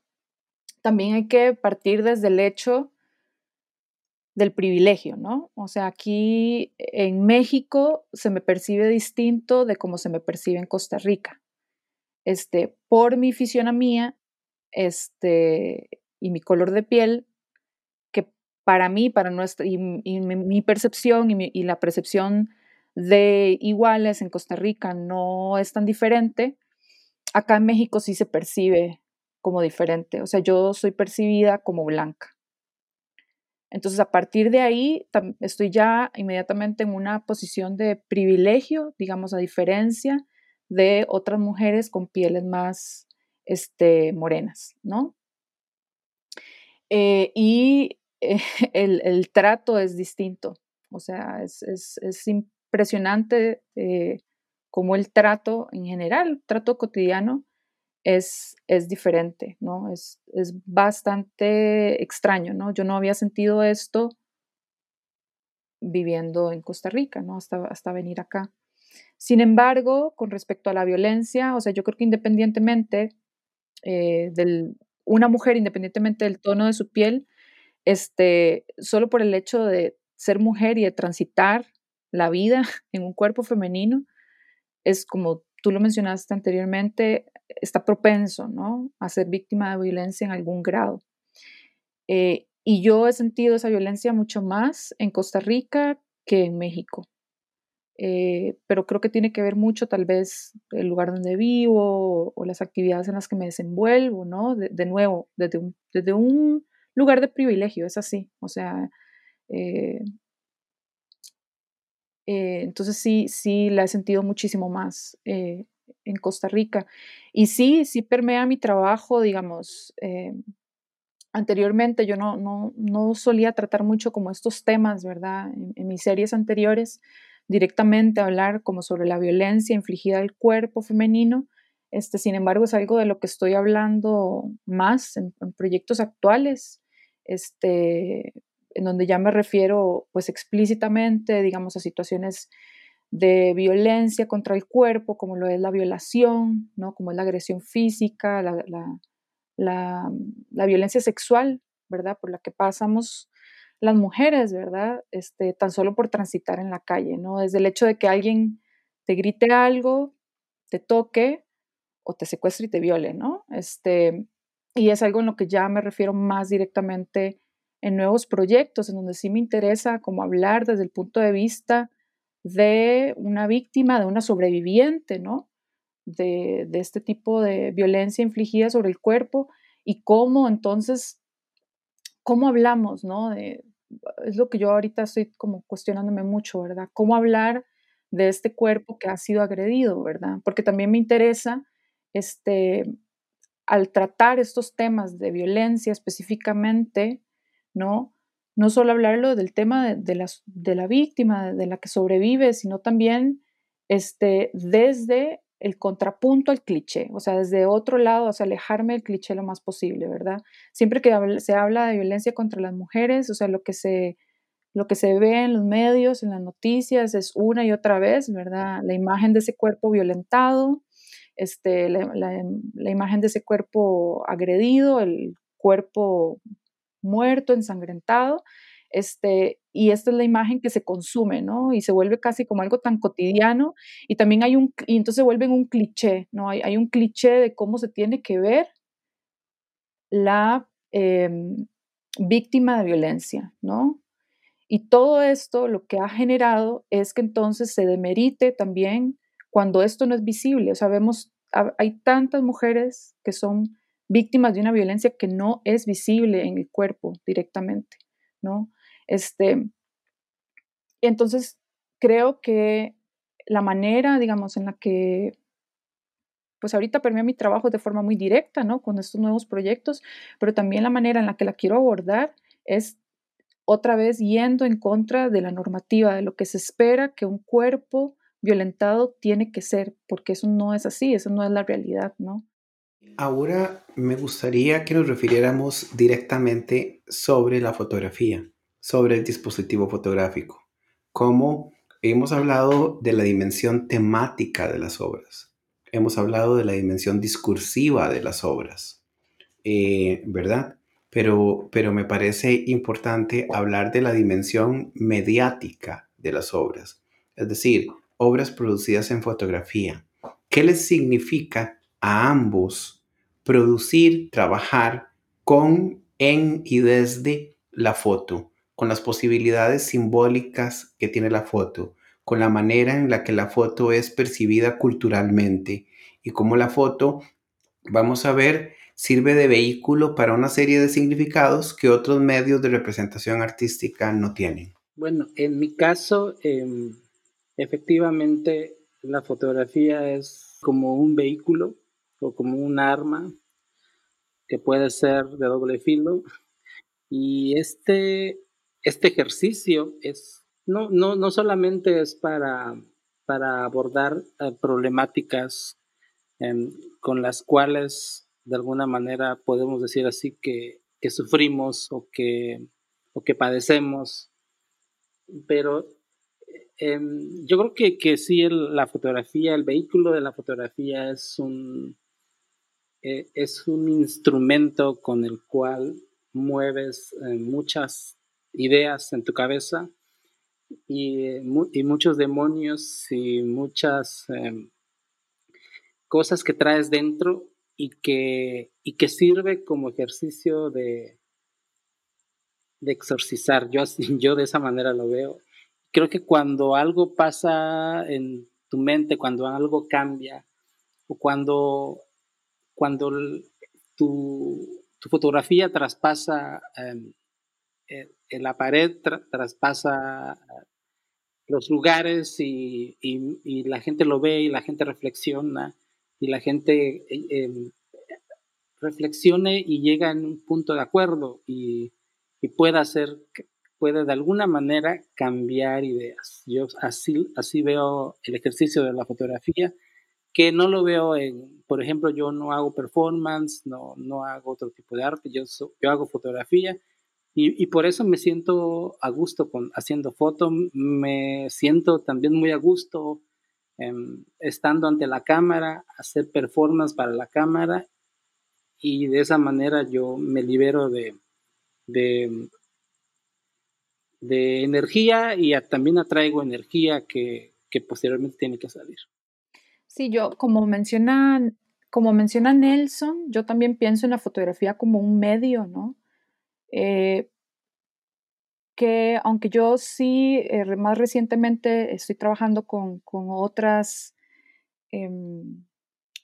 también hay que partir desde el hecho del privilegio, ¿no? O sea, aquí en México se me percibe distinto de cómo se me percibe en Costa Rica este, por mi fisionomía este, y mi color de piel, que para mí, para nuestra, y, mi, percepción y, la percepción de iguales en Costa Rica no es tan diferente, acá en México sí se percibe como diferente. O sea, yo soy percibida como blanca. Entonces, a partir de ahí, estoy ya inmediatamente en una posición de privilegio, digamos, a diferencia de otras mujeres con pieles más este, morenas, ¿no? Eh, y eh, el, trato es distinto, o sea, es, impresionante eh, cómo el trato en general, trato cotidiano, es, es diferente, ¿no? Es, es, bastante extraño, ¿no? Yo no había sentido esto viviendo en Costa Rica, ¿no? Hasta, hasta venir acá. Sin embargo, con respecto a la violencia, o sea, yo creo que independientemente eh, de una mujer, independientemente del tono de su piel, este, solo por el hecho de ser mujer y de transitar la vida en un cuerpo femenino, es como tú lo mencionaste anteriormente, está propenso, ¿no? A ser víctima de violencia en algún grado. Eh, y yo he sentido esa violencia mucho más en Costa Rica que en México. Eh, pero creo que tiene que ver mucho tal vez el lugar donde vivo o, las actividades en las que me desenvuelvo, ¿no? De, nuevo, desde un, desde un, lugar de privilegio, es así, o sea, eh, eh, entonces sí, sí la he sentido muchísimo más en Costa Rica. Y sí, sí permea mi trabajo, digamos, anteriormente yo no, no, no, solía tratar mucho como estos temas, ¿verdad? en mis series anteriores directamente hablar como sobre la violencia infligida al cuerpo femenino. Este, sin embargo, es algo de lo que estoy hablando más en, proyectos actuales, este, en donde ya me refiero pues explícitamente, digamos, a situaciones de violencia contra el cuerpo, como lo es la violación, ¿no? como es la agresión física, la, la, la violencia sexual, ¿verdad? Por la que pasamos las mujeres, ¿verdad? Este, tan solo por transitar en la calle, ¿no? Desde el hecho de que alguien te grite algo, te toque o te secuestre y te viole, ¿no? Este, y es algo en lo que ya me refiero más directamente en nuevos proyectos, en donde sí me interesa como hablar desde el punto de vista de una víctima, de una sobreviviente, ¿no? De, de este tipo de violencia infligida sobre el cuerpo y cómo entonces cómo hablamos, ¿no? es lo que yo ahorita estoy como cuestionándome mucho, ¿verdad? ¿Cómo hablar de este cuerpo que ha sido agredido, ¿verdad? Porque también me interesa, este, al tratar estos temas de violencia específicamente, ¿no? No solo hablarlo del tema de, de la víctima, de la que sobrevive, sino también este, desde el contrapunto al cliché, o sea, desde otro lado, o sea, alejarme del cliché lo más posible, ¿verdad? Siempre que se habla de violencia contra las mujeres, o sea, lo que se, lo que se ve en los medios, en las noticias, es una y otra vez, ¿verdad? La imagen de ese cuerpo violentado, este, la, imagen de ese cuerpo agredido, el cuerpo muerto, ensangrentado, este, y esta es la imagen que se consume, ¿no? Y se vuelve casi como algo tan cotidiano y también hay un, y entonces se un cliché, ¿no? Hay, hay un cliché de cómo se tiene que ver la em, víctima de violencia, ¿no? Y todo esto lo que ha generado es que entonces se demerite también cuando esto no es visible. O sea, vemos, hay tantas mujeres que son víctimas de una violencia que no es visible en el cuerpo directamente, ¿no? Este, entonces, creo que la manera, digamos, en la que, pues ahorita permea mi trabajo de forma muy directa, ¿no? Con estos nuevos proyectos, pero también la manera en la que la quiero abordar es otra vez yendo en contra de la normativa, de lo que se espera que un cuerpo violentado tiene que ser, porque eso no es así, eso no es la realidad, ¿no? Ahora me gustaría que nos refiriéramos directamente sobre la fotografía sobre el dispositivo fotográfico. Como hemos hablado de la dimensión temática de las obras, hemos hablado de la dimensión discursiva de las obras, eh, ¿verdad? Pero, pero me parece importante hablar de la dimensión mediática de las obras, es decir, obras producidas en fotografía. ¿Qué les significa a ambos producir, trabajar con, en y desde la foto? con las posibilidades simbólicas que tiene la foto, con la manera en la que la foto es percibida culturalmente y cómo la foto, vamos a ver, sirve de vehículo para una serie de significados que otros medios de representación artística no tienen. Bueno, en mi caso, em, efectivamente, la fotografía es como un vehículo o como un arma que puede ser de doble filo. Y este este ejercicio es, no, no, no solamente es para, para abordar eh, problemáticas em, con las cuales de alguna manera podemos decir así que, sufrimos o que, o que padecemos, pero em, yo creo que, que sí la fotografía, el vehículo de la fotografía es un, eh, es un instrumento con el cual mueves eh, muchas ideas en tu cabeza y, muchos demonios y muchas em, cosas que traes dentro y que, y que sirve como ejercicio de, de exorcizar. Yo, yo de esa manera lo veo. Creo que cuando algo pasa en tu mente, cuando algo cambia, o cuando, cuando tu, tu fotografía traspasa eh, la pared traspasa los lugares y, la gente lo ve y la gente reflexiona y la gente eh, reflexione y llega en un punto de acuerdo y, pueda hacer, puede de alguna manera cambiar ideas. Yo así, así veo el ejercicio de la fotografía, que no lo veo en, por ejemplo, yo no hago performance, no, no hago otro tipo de arte, yo, yo hago fotografía y, por eso me siento a gusto con haciendo fotos, me siento también muy a gusto em, estando ante la cámara, hacer performance para la cámara y de esa manera yo me libero de, de, energía y también atraigo energía que, que, posteriormente tiene que salir. Sí, yo como menciona, como menciona Nelson, yo también pienso en la fotografía como un medio, ¿no? Eh, que aunque yo sí, eh, más recientemente estoy trabajando con, otras, em,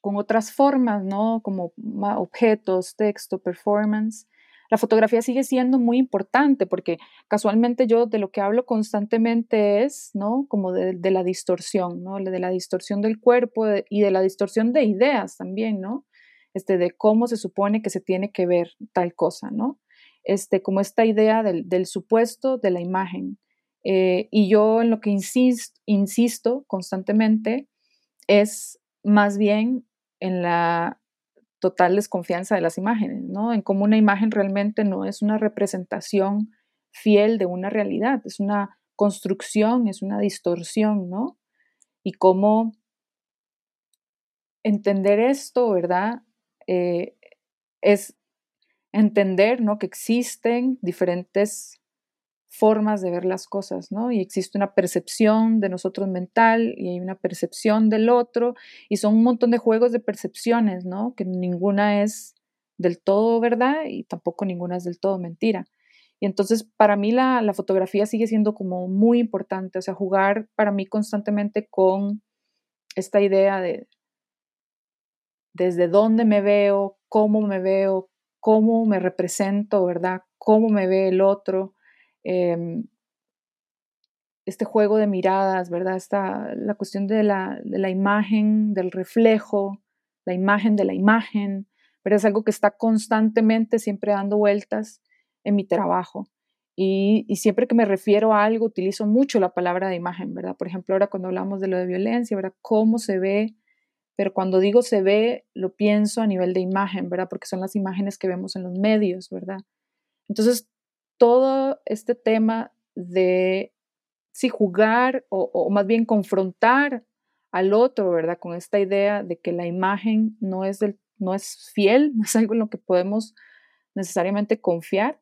con otras formas, ¿no? Como objetos, texto, performance. La fotografía sigue siendo muy importante porque casualmente yo de lo que hablo constantemente es, ¿no? Como de, la distorsión, ¿no? De la distorsión del cuerpo y de la distorsión de ideas también, ¿no? Este, de cómo se supone que se tiene que ver tal cosa, ¿no? Este, como esta idea del, supuesto de la imagen. Eh, y yo en lo que insisto, insisto constantemente es más bien en la total desconfianza de las imágenes, ¿no? En cómo una imagen realmente no es una representación fiel de una realidad, es una construcción, es una distorsión, ¿no? Y cómo entender esto, ¿verdad? Eh, es entender, ¿no? Que existen diferentes formas de ver las cosas, ¿no? Y existe una percepción de nosotros mental y hay una percepción del otro y son un montón de juegos de percepciones, ¿no? Que ninguna es del todo verdad y tampoco ninguna es del todo mentira. Y entonces para mí la, la fotografía sigue siendo como muy importante, o sea, jugar para mí constantemente con esta idea de desde dónde me veo, cómo me veo, cómo me represento, ¿verdad? Cómo me ve el otro, Em, este juego de miradas, ¿verdad? Esta, la cuestión de la, de la, imagen, del reflejo, la imagen de la imagen, pero es algo que está constantemente siempre dando vueltas en mi trabajo. Y, y, siempre que me refiero a algo, utilizo mucho la palabra de imagen, ¿verdad? Por ejemplo, ahora cuando hablamos de lo de violencia, ¿verdad? ¿Cómo se ve? Pero cuando digo se ve, lo pienso a nivel de imagen, ¿verdad? Porque son las imágenes que vemos en los medios, ¿verdad? Entonces, todo este tema de si jugar o, más bien confrontar al otro, ¿verdad? Con esta idea de que la imagen no es, del, no es fiel, no es algo en lo que podemos necesariamente confiar,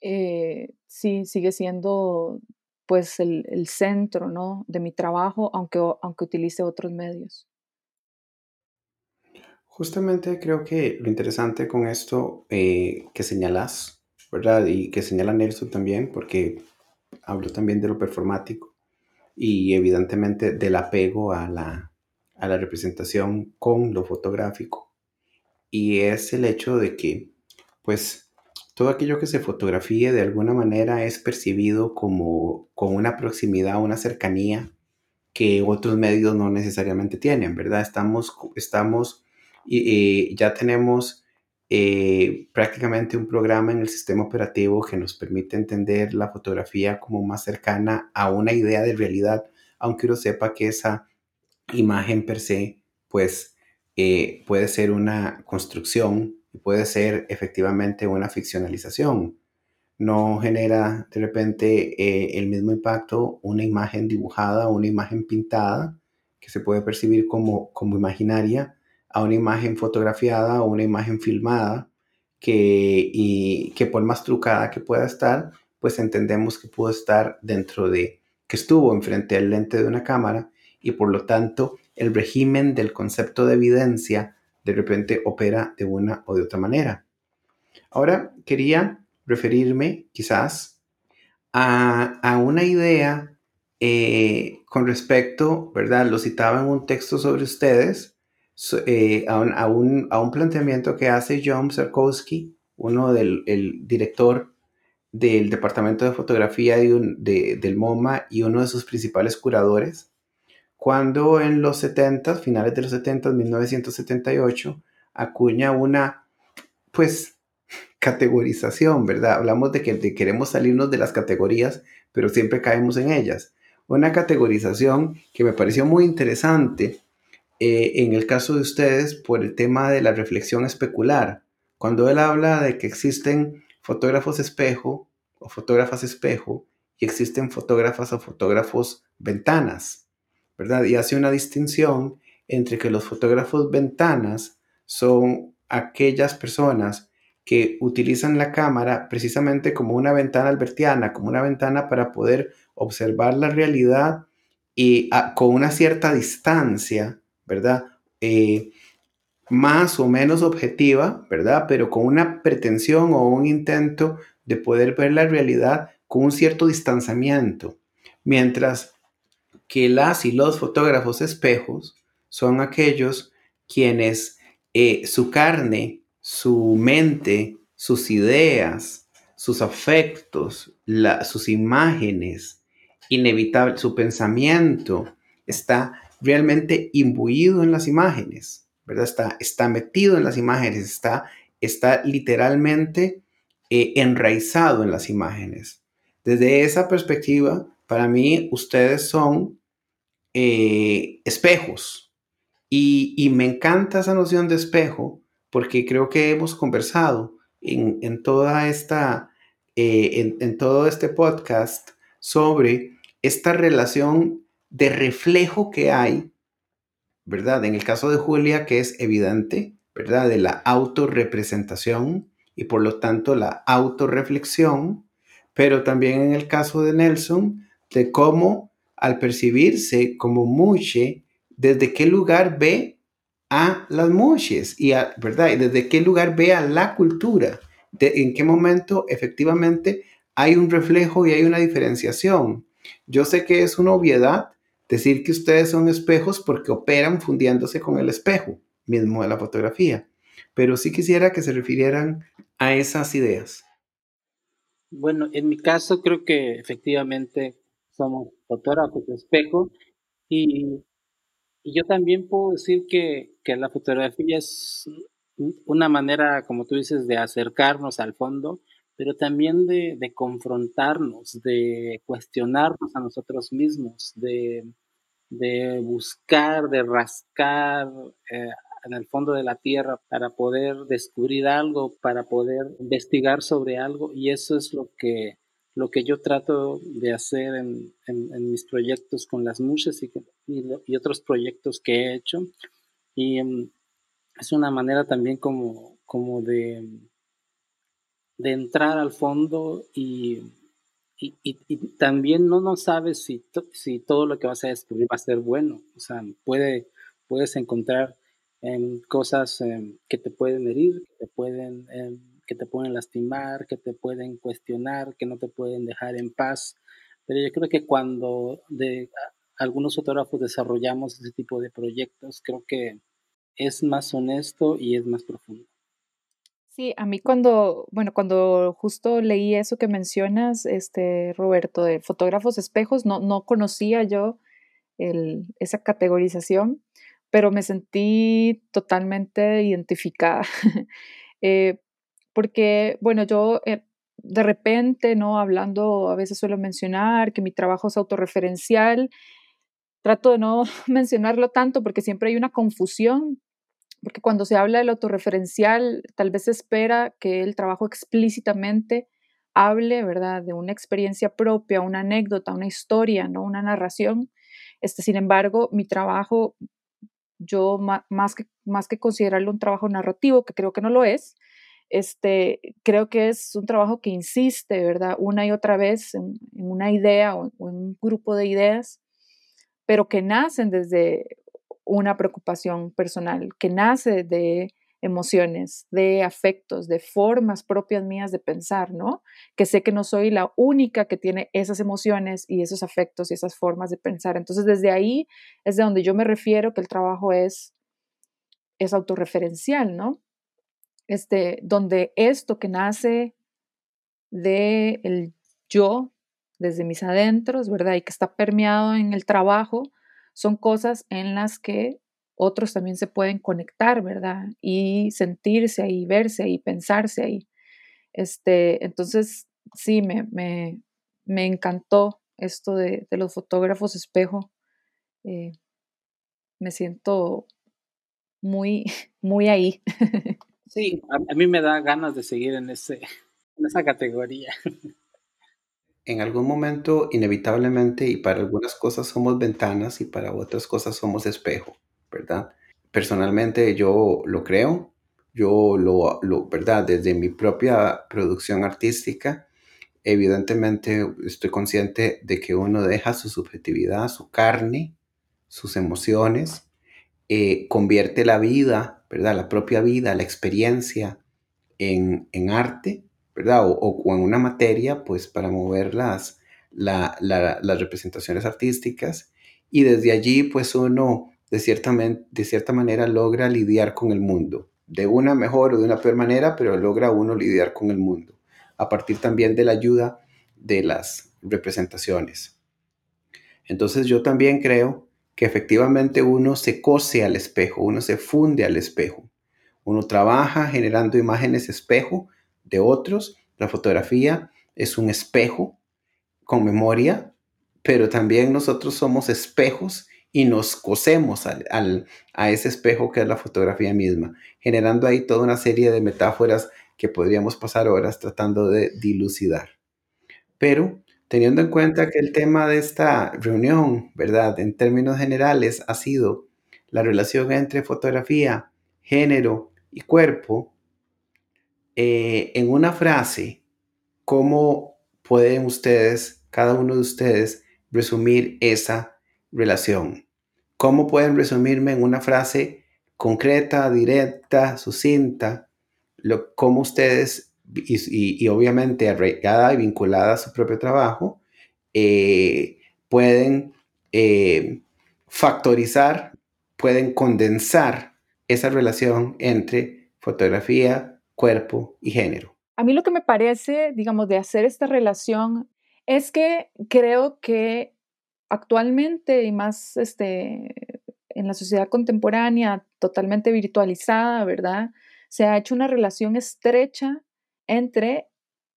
eh, sí sigue siendo pues el, centro, ¿no? De mi trabajo, aunque, aunque utilice otros medios. Justamente creo que lo interesante con esto eh, que señalas ¿verdad? Y que señala Nelson también, porque habló también de lo performático y evidentemente del apego a la, a la representación con lo fotográfico. Y es el hecho de que, pues, todo aquello que se fotografíe de alguna manera es percibido como con una proximidad, una cercanía que otros medios no necesariamente tienen, ¿verdad? Estamos, estamos y ya tenemos eh, prácticamente un programa en el sistema operativo que nos permite entender la fotografía como más cercana a una idea de realidad, aunque uno sepa que esa imagen per se, pues eh, puede ser una construcción y puede ser efectivamente una ficcionalización. No genera de repente eh, el mismo impacto una imagen dibujada una imagen pintada que se puede percibir como, como imaginaria a una imagen fotografiada o una imagen filmada que, y, que por más trucada que pueda estar, pues entendemos que pudo estar dentro de, que estuvo enfrente del lente de una cámara y por lo tanto el régimen del concepto de evidencia de repente opera de una o de otra manera. Ahora quería referirme quizás a, a una idea eh, con respecto, ¿verdad? Lo citaba en un texto sobre ustedes, eh, a, un, a, un, planteamiento que hace John Sarkowski, uno del el director del Departamento de Fotografía de, del MoMA y uno de sus principales curadores, cuando en los 70, finales de los 70, 1978, acuña una, pues, categorización, ¿verdad? Hablamos de que queremos salirnos de las categorías, pero siempre caemos en ellas. Una categorización que me pareció muy interesante eh, en el caso de ustedes por el tema de la reflexión especular. Cuando él habla de que existen fotógrafos espejo o fotógrafas espejo y existen fotógrafas o fotógrafos ventanas, ¿verdad? Y hace una distinción entre que los fotógrafos ventanas son aquellas personas que utilizan la cámara precisamente como una ventana albertiana, como una ventana para poder observar la realidad y ah, con una cierta distancia ¿verdad? Eh, más o menos objetiva, ¿verdad? Pero con una pretensión o un intento de poder ver la realidad con un cierto distanciamiento, mientras que las y los fotógrafos espejos son aquellos quienes eh, su carne, su mente, sus ideas, sus afectos, sus imágenes, inevitable, su pensamiento está realmente imbuido en las imágenes, ¿verdad? Está, está metido en las imágenes, está, está literalmente eh, enraizado en las imágenes. Desde esa perspectiva, para mí, ustedes son eh, espejos. Y, me encanta esa noción de espejo porque creo que hemos conversado en, toda esta, eh, en todo este podcast sobre esta relación de reflejo que hay, ¿verdad? En el caso de Julia, que es evidente, ¿verdad? De la autorrepresentación y por lo tanto la autorreflexión, pero también en el caso de Nelson, de cómo al percibirse como muche, desde qué lugar ve a las muches y ¿verdad? Y desde qué lugar ve a la cultura, de, en qué momento efectivamente hay un reflejo y hay una diferenciación. Yo sé que es una obviedad decir que ustedes son espejos porque operan fundiéndose con el espejo mismo de la fotografía, pero sí quisiera que se refirieran a esas ideas. Bueno, en mi caso creo que efectivamente somos fotógrafos de espejo y, yo también puedo decir que, la fotografía es una manera, como tú dices, de acercarnos al fondo, pero también de, confrontarnos, de cuestionarnos a nosotros mismos, de, buscar, de rascar eh, en el fondo de la tierra para poder descubrir algo, para poder investigar sobre algo y eso es lo que, lo que yo trato de hacer en, mis proyectos con las muses y, y, otros proyectos que he hecho. Y em, es una manera también como, como de, de entrar al fondo y, y, también no, no sabes si, si todo lo que vas a descubrir va a ser bueno. O sea, puede, puedes encontrar en cosas em, que te pueden herir, que te pueden, em, que te pueden lastimar, que te pueden cuestionar, que no te pueden dejar en paz. Pero yo creo que cuando de, algunos fotógrafos desarrollamos ese tipo de proyectos, creo que es más honesto y es más profundo. Sí, a mí cuando, bueno, cuando justo leí eso que mencionas, este, Roberto, de fotógrafos espejos, no, no conocía yo esa categorización, pero me sentí totalmente identificada. Eh, porque, bueno, yo eh, de repente, ¿no? Hablando, a veces suelo mencionar que mi trabajo es autorreferencial. Trato de no mencionarlo tanto porque siempre hay una confusión, porque cuando se habla del autorreferencial, tal vez se espera que el trabajo explícitamente hable, ¿verdad?, de una experiencia propia, una anécdota, una historia, ¿no? Una narración. Este, sin embargo, mi trabajo yo más que, más que considerarlo un trabajo narrativo, que creo que no lo es, este, creo que es un trabajo que insiste, ¿verdad? Una y otra vez en, una idea o, en un grupo de ideas, pero que nacen desde una preocupación personal, que nace de emociones, de afectos, de formas propias mías de pensar, ¿no? Que sé que no soy la única que tiene esas emociones y esos afectos y esas formas de pensar. Entonces, desde ahí es de donde yo me refiero que el trabajo es, es autorreferencial, ¿no? Este, donde esto que nace de yo desde mis adentros, ¿verdad? Y que está permeado en el trabajo, son cosas en las que otros también se pueden conectar, ¿verdad? Y sentirse ahí, verse ahí, pensarse ahí. Este, entonces, sí, me, me, me encantó esto de, de, los fotógrafos espejo. Eh, me siento muy, muy ahí. Sí, a, mí me da ganas de seguir en, ese, en esa categoría. En algún momento, inevitablemente, y para algunas cosas somos ventanas y para otras cosas somos espejo. ¿verdad? Personalmente yo lo creo, yo lo, lo, ¿verdad? Desde mi propia producción artística, evidentemente estoy consciente de que uno deja su subjetividad, su carne, sus emociones, eh, convierte la vida, ¿verdad? La propia vida, la experiencia en, en arte, O, o, en una materia, pues para mover las, la, las representaciones artísticas. Y desde allí, pues uno de cierta, de cierta manera logra lidiar con el mundo, de una mejor o de una peor manera, pero logra uno lidiar con el mundo, a partir también de la ayuda de las representaciones. Entonces yo también creo que efectivamente uno se cose al espejo, uno se funde al espejo, uno trabaja generando imágenes espejo de otros, la fotografía es un espejo con memoria, pero también nosotros somos espejos y nos cosemos al, a ese espejo que es la fotografía misma, generando ahí toda una serie de metáforas que podríamos pasar horas tratando de dilucidar. Pero teniendo en cuenta que el tema de esta reunión, ¿verdad? En términos generales ha sido la relación entre fotografía, género y cuerpo, eh, en una frase, ¿cómo pueden ustedes, cada uno de ustedes, resumir esa relación? ¿Cómo pueden resumirme en una frase concreta, directa, sucinta, lo, cómo ustedes, y, obviamente arraigada y vinculada a su propio trabajo, eh, pueden eh, factorizar, pueden condensar esa relación entre fotografía, cuerpo y género? A mí lo que me parece, digamos, de hacer esta relación es que creo que actualmente y más este, en la sociedad contemporánea totalmente virtualizada, ¿verdad? Se ha hecho una relación estrecha entre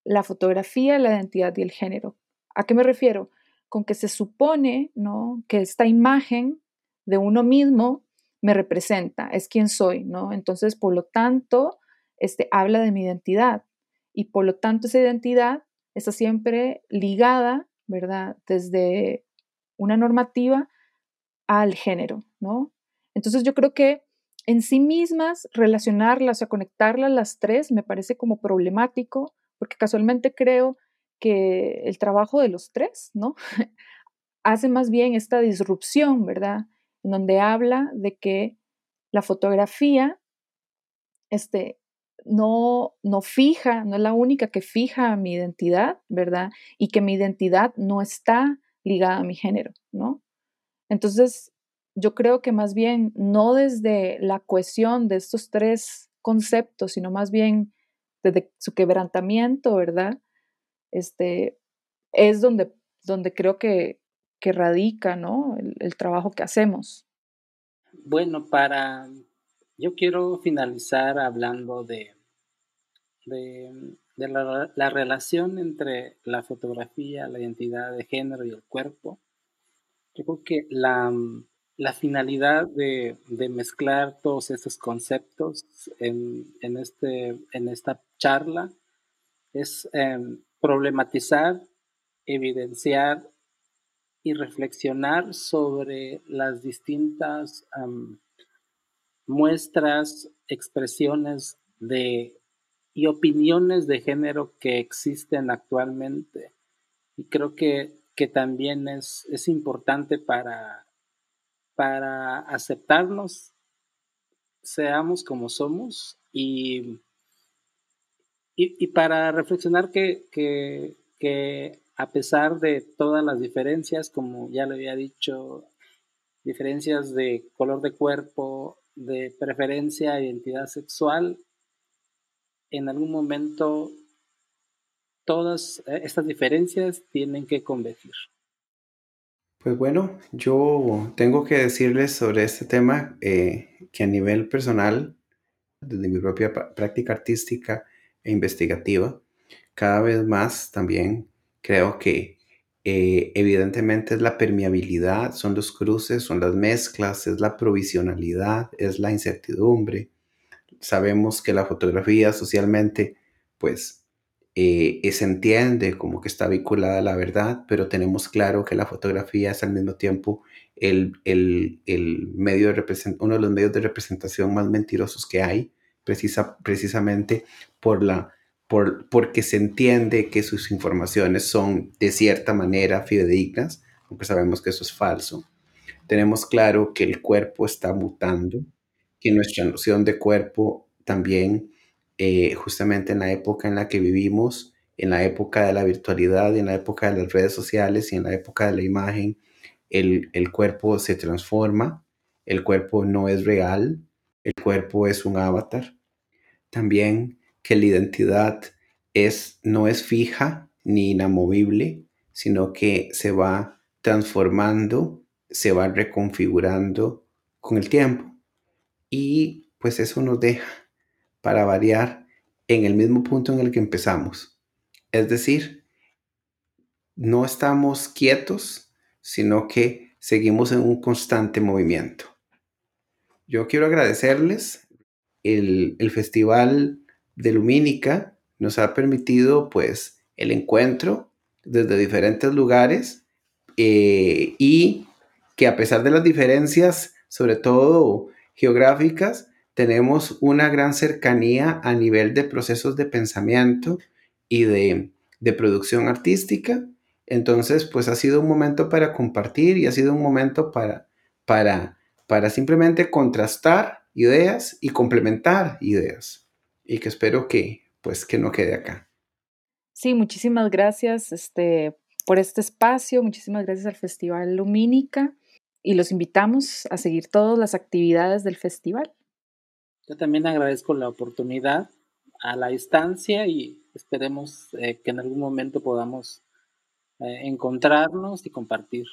la fotografía, la identidad y el género. ¿A qué me refiero? Con que se supone, ¿no? Que esta imagen de uno mismo me representa, es quien soy, ¿no? Entonces, por lo tanto, este, habla de mi identidad y por lo tanto esa identidad está siempre ligada, ¿verdad? Desde una normativa al género, ¿no? Entonces yo creo que en sí mismas relacionarlas, o conectarlas las tres me parece como problemático, porque casualmente creo que el trabajo de los tres, ¿no? hace más bien esta disrupción, ¿verdad? En donde habla de que la fotografía este, no, no fija, no es la única que fija mi identidad, ¿verdad? Y que mi identidad no está ligada a mi género, ¿no? Entonces, yo creo que más bien no desde la cohesión de estos tres conceptos, sino más bien desde su quebrantamiento, ¿verdad? Este, es donde, donde creo que, que radica, ¿no? El, trabajo que hacemos. Bueno, para, yo quiero finalizar hablando de, la, relación entre la fotografía, la identidad de género y el cuerpo, creo que la, finalidad de, mezclar todos estos conceptos en, este, esta charla es em, problematizar, evidenciar y reflexionar sobre las distintas muestras, expresiones de y opiniones de género que existen actualmente. Y creo que, también es, es importante para, para aceptarnos, seamos como somos y, y, para reflexionar que, que, a pesar de todas las diferencias, como ya le había dicho, diferencias de color de cuerpo, de preferencia, identidad sexual, en algún momento todas eh, estas diferencias tienen que convertir. Pues bueno, yo tengo que decirles sobre este tema eh, que a nivel personal, desde mi propia práctica artística e investigativa, cada vez más también creo que eh, evidentemente es la permeabilidad, son los cruces, son las mezclas, es la provisionalidad, es la incertidumbre, sabemos que la fotografía socialmente, pues, eh, se entiende como que está vinculada a la verdad, pero tenemos claro que la fotografía es al mismo tiempo el, medio de uno de los medios de representación más mentirosos que hay, precisa, precisamente por la, por, porque se entiende que sus informaciones son de cierta manera fidedignas, aunque sabemos que eso es falso. Tenemos claro que el cuerpo está mutando, que nuestra noción de cuerpo también, eh, justamente en la época en la que vivimos, en la época de la virtualidad, en la época de las redes sociales y en la época de la imagen, el, el cuerpo se transforma, el cuerpo no es real, el cuerpo es un avatar, también que la identidad es, no es fija ni inamovible, sino que se va transformando, se va reconfigurando con el tiempo. Y pues eso nos deja, para variar, en el mismo punto en el que empezamos. Es decir, no estamos quietos, sino que seguimos en un constante movimiento. Yo quiero agradecerles. El, el Festival de Lumínica nos ha permitido pues el encuentro desde diferentes lugares eh, y que a pesar de las diferencias, sobre todo geográficas, tenemos una gran cercanía a nivel de procesos de pensamiento y de, de producción artística. Entonces, pues ha sido un momento para compartir y ha sido un momento para, para, para simplemente contrastar ideas y complementar ideas. Y que espero que, pues, que no quede acá. Sí, muchísimas gracias este, por este espacio, muchísimas gracias al Festival Lumínica y los invitamos a seguir todas las actividades del festival. Yo también agradezco la oportunidad a la distancia y esperemos eh, que en algún momento podamos eh, encontrarnos y compartir.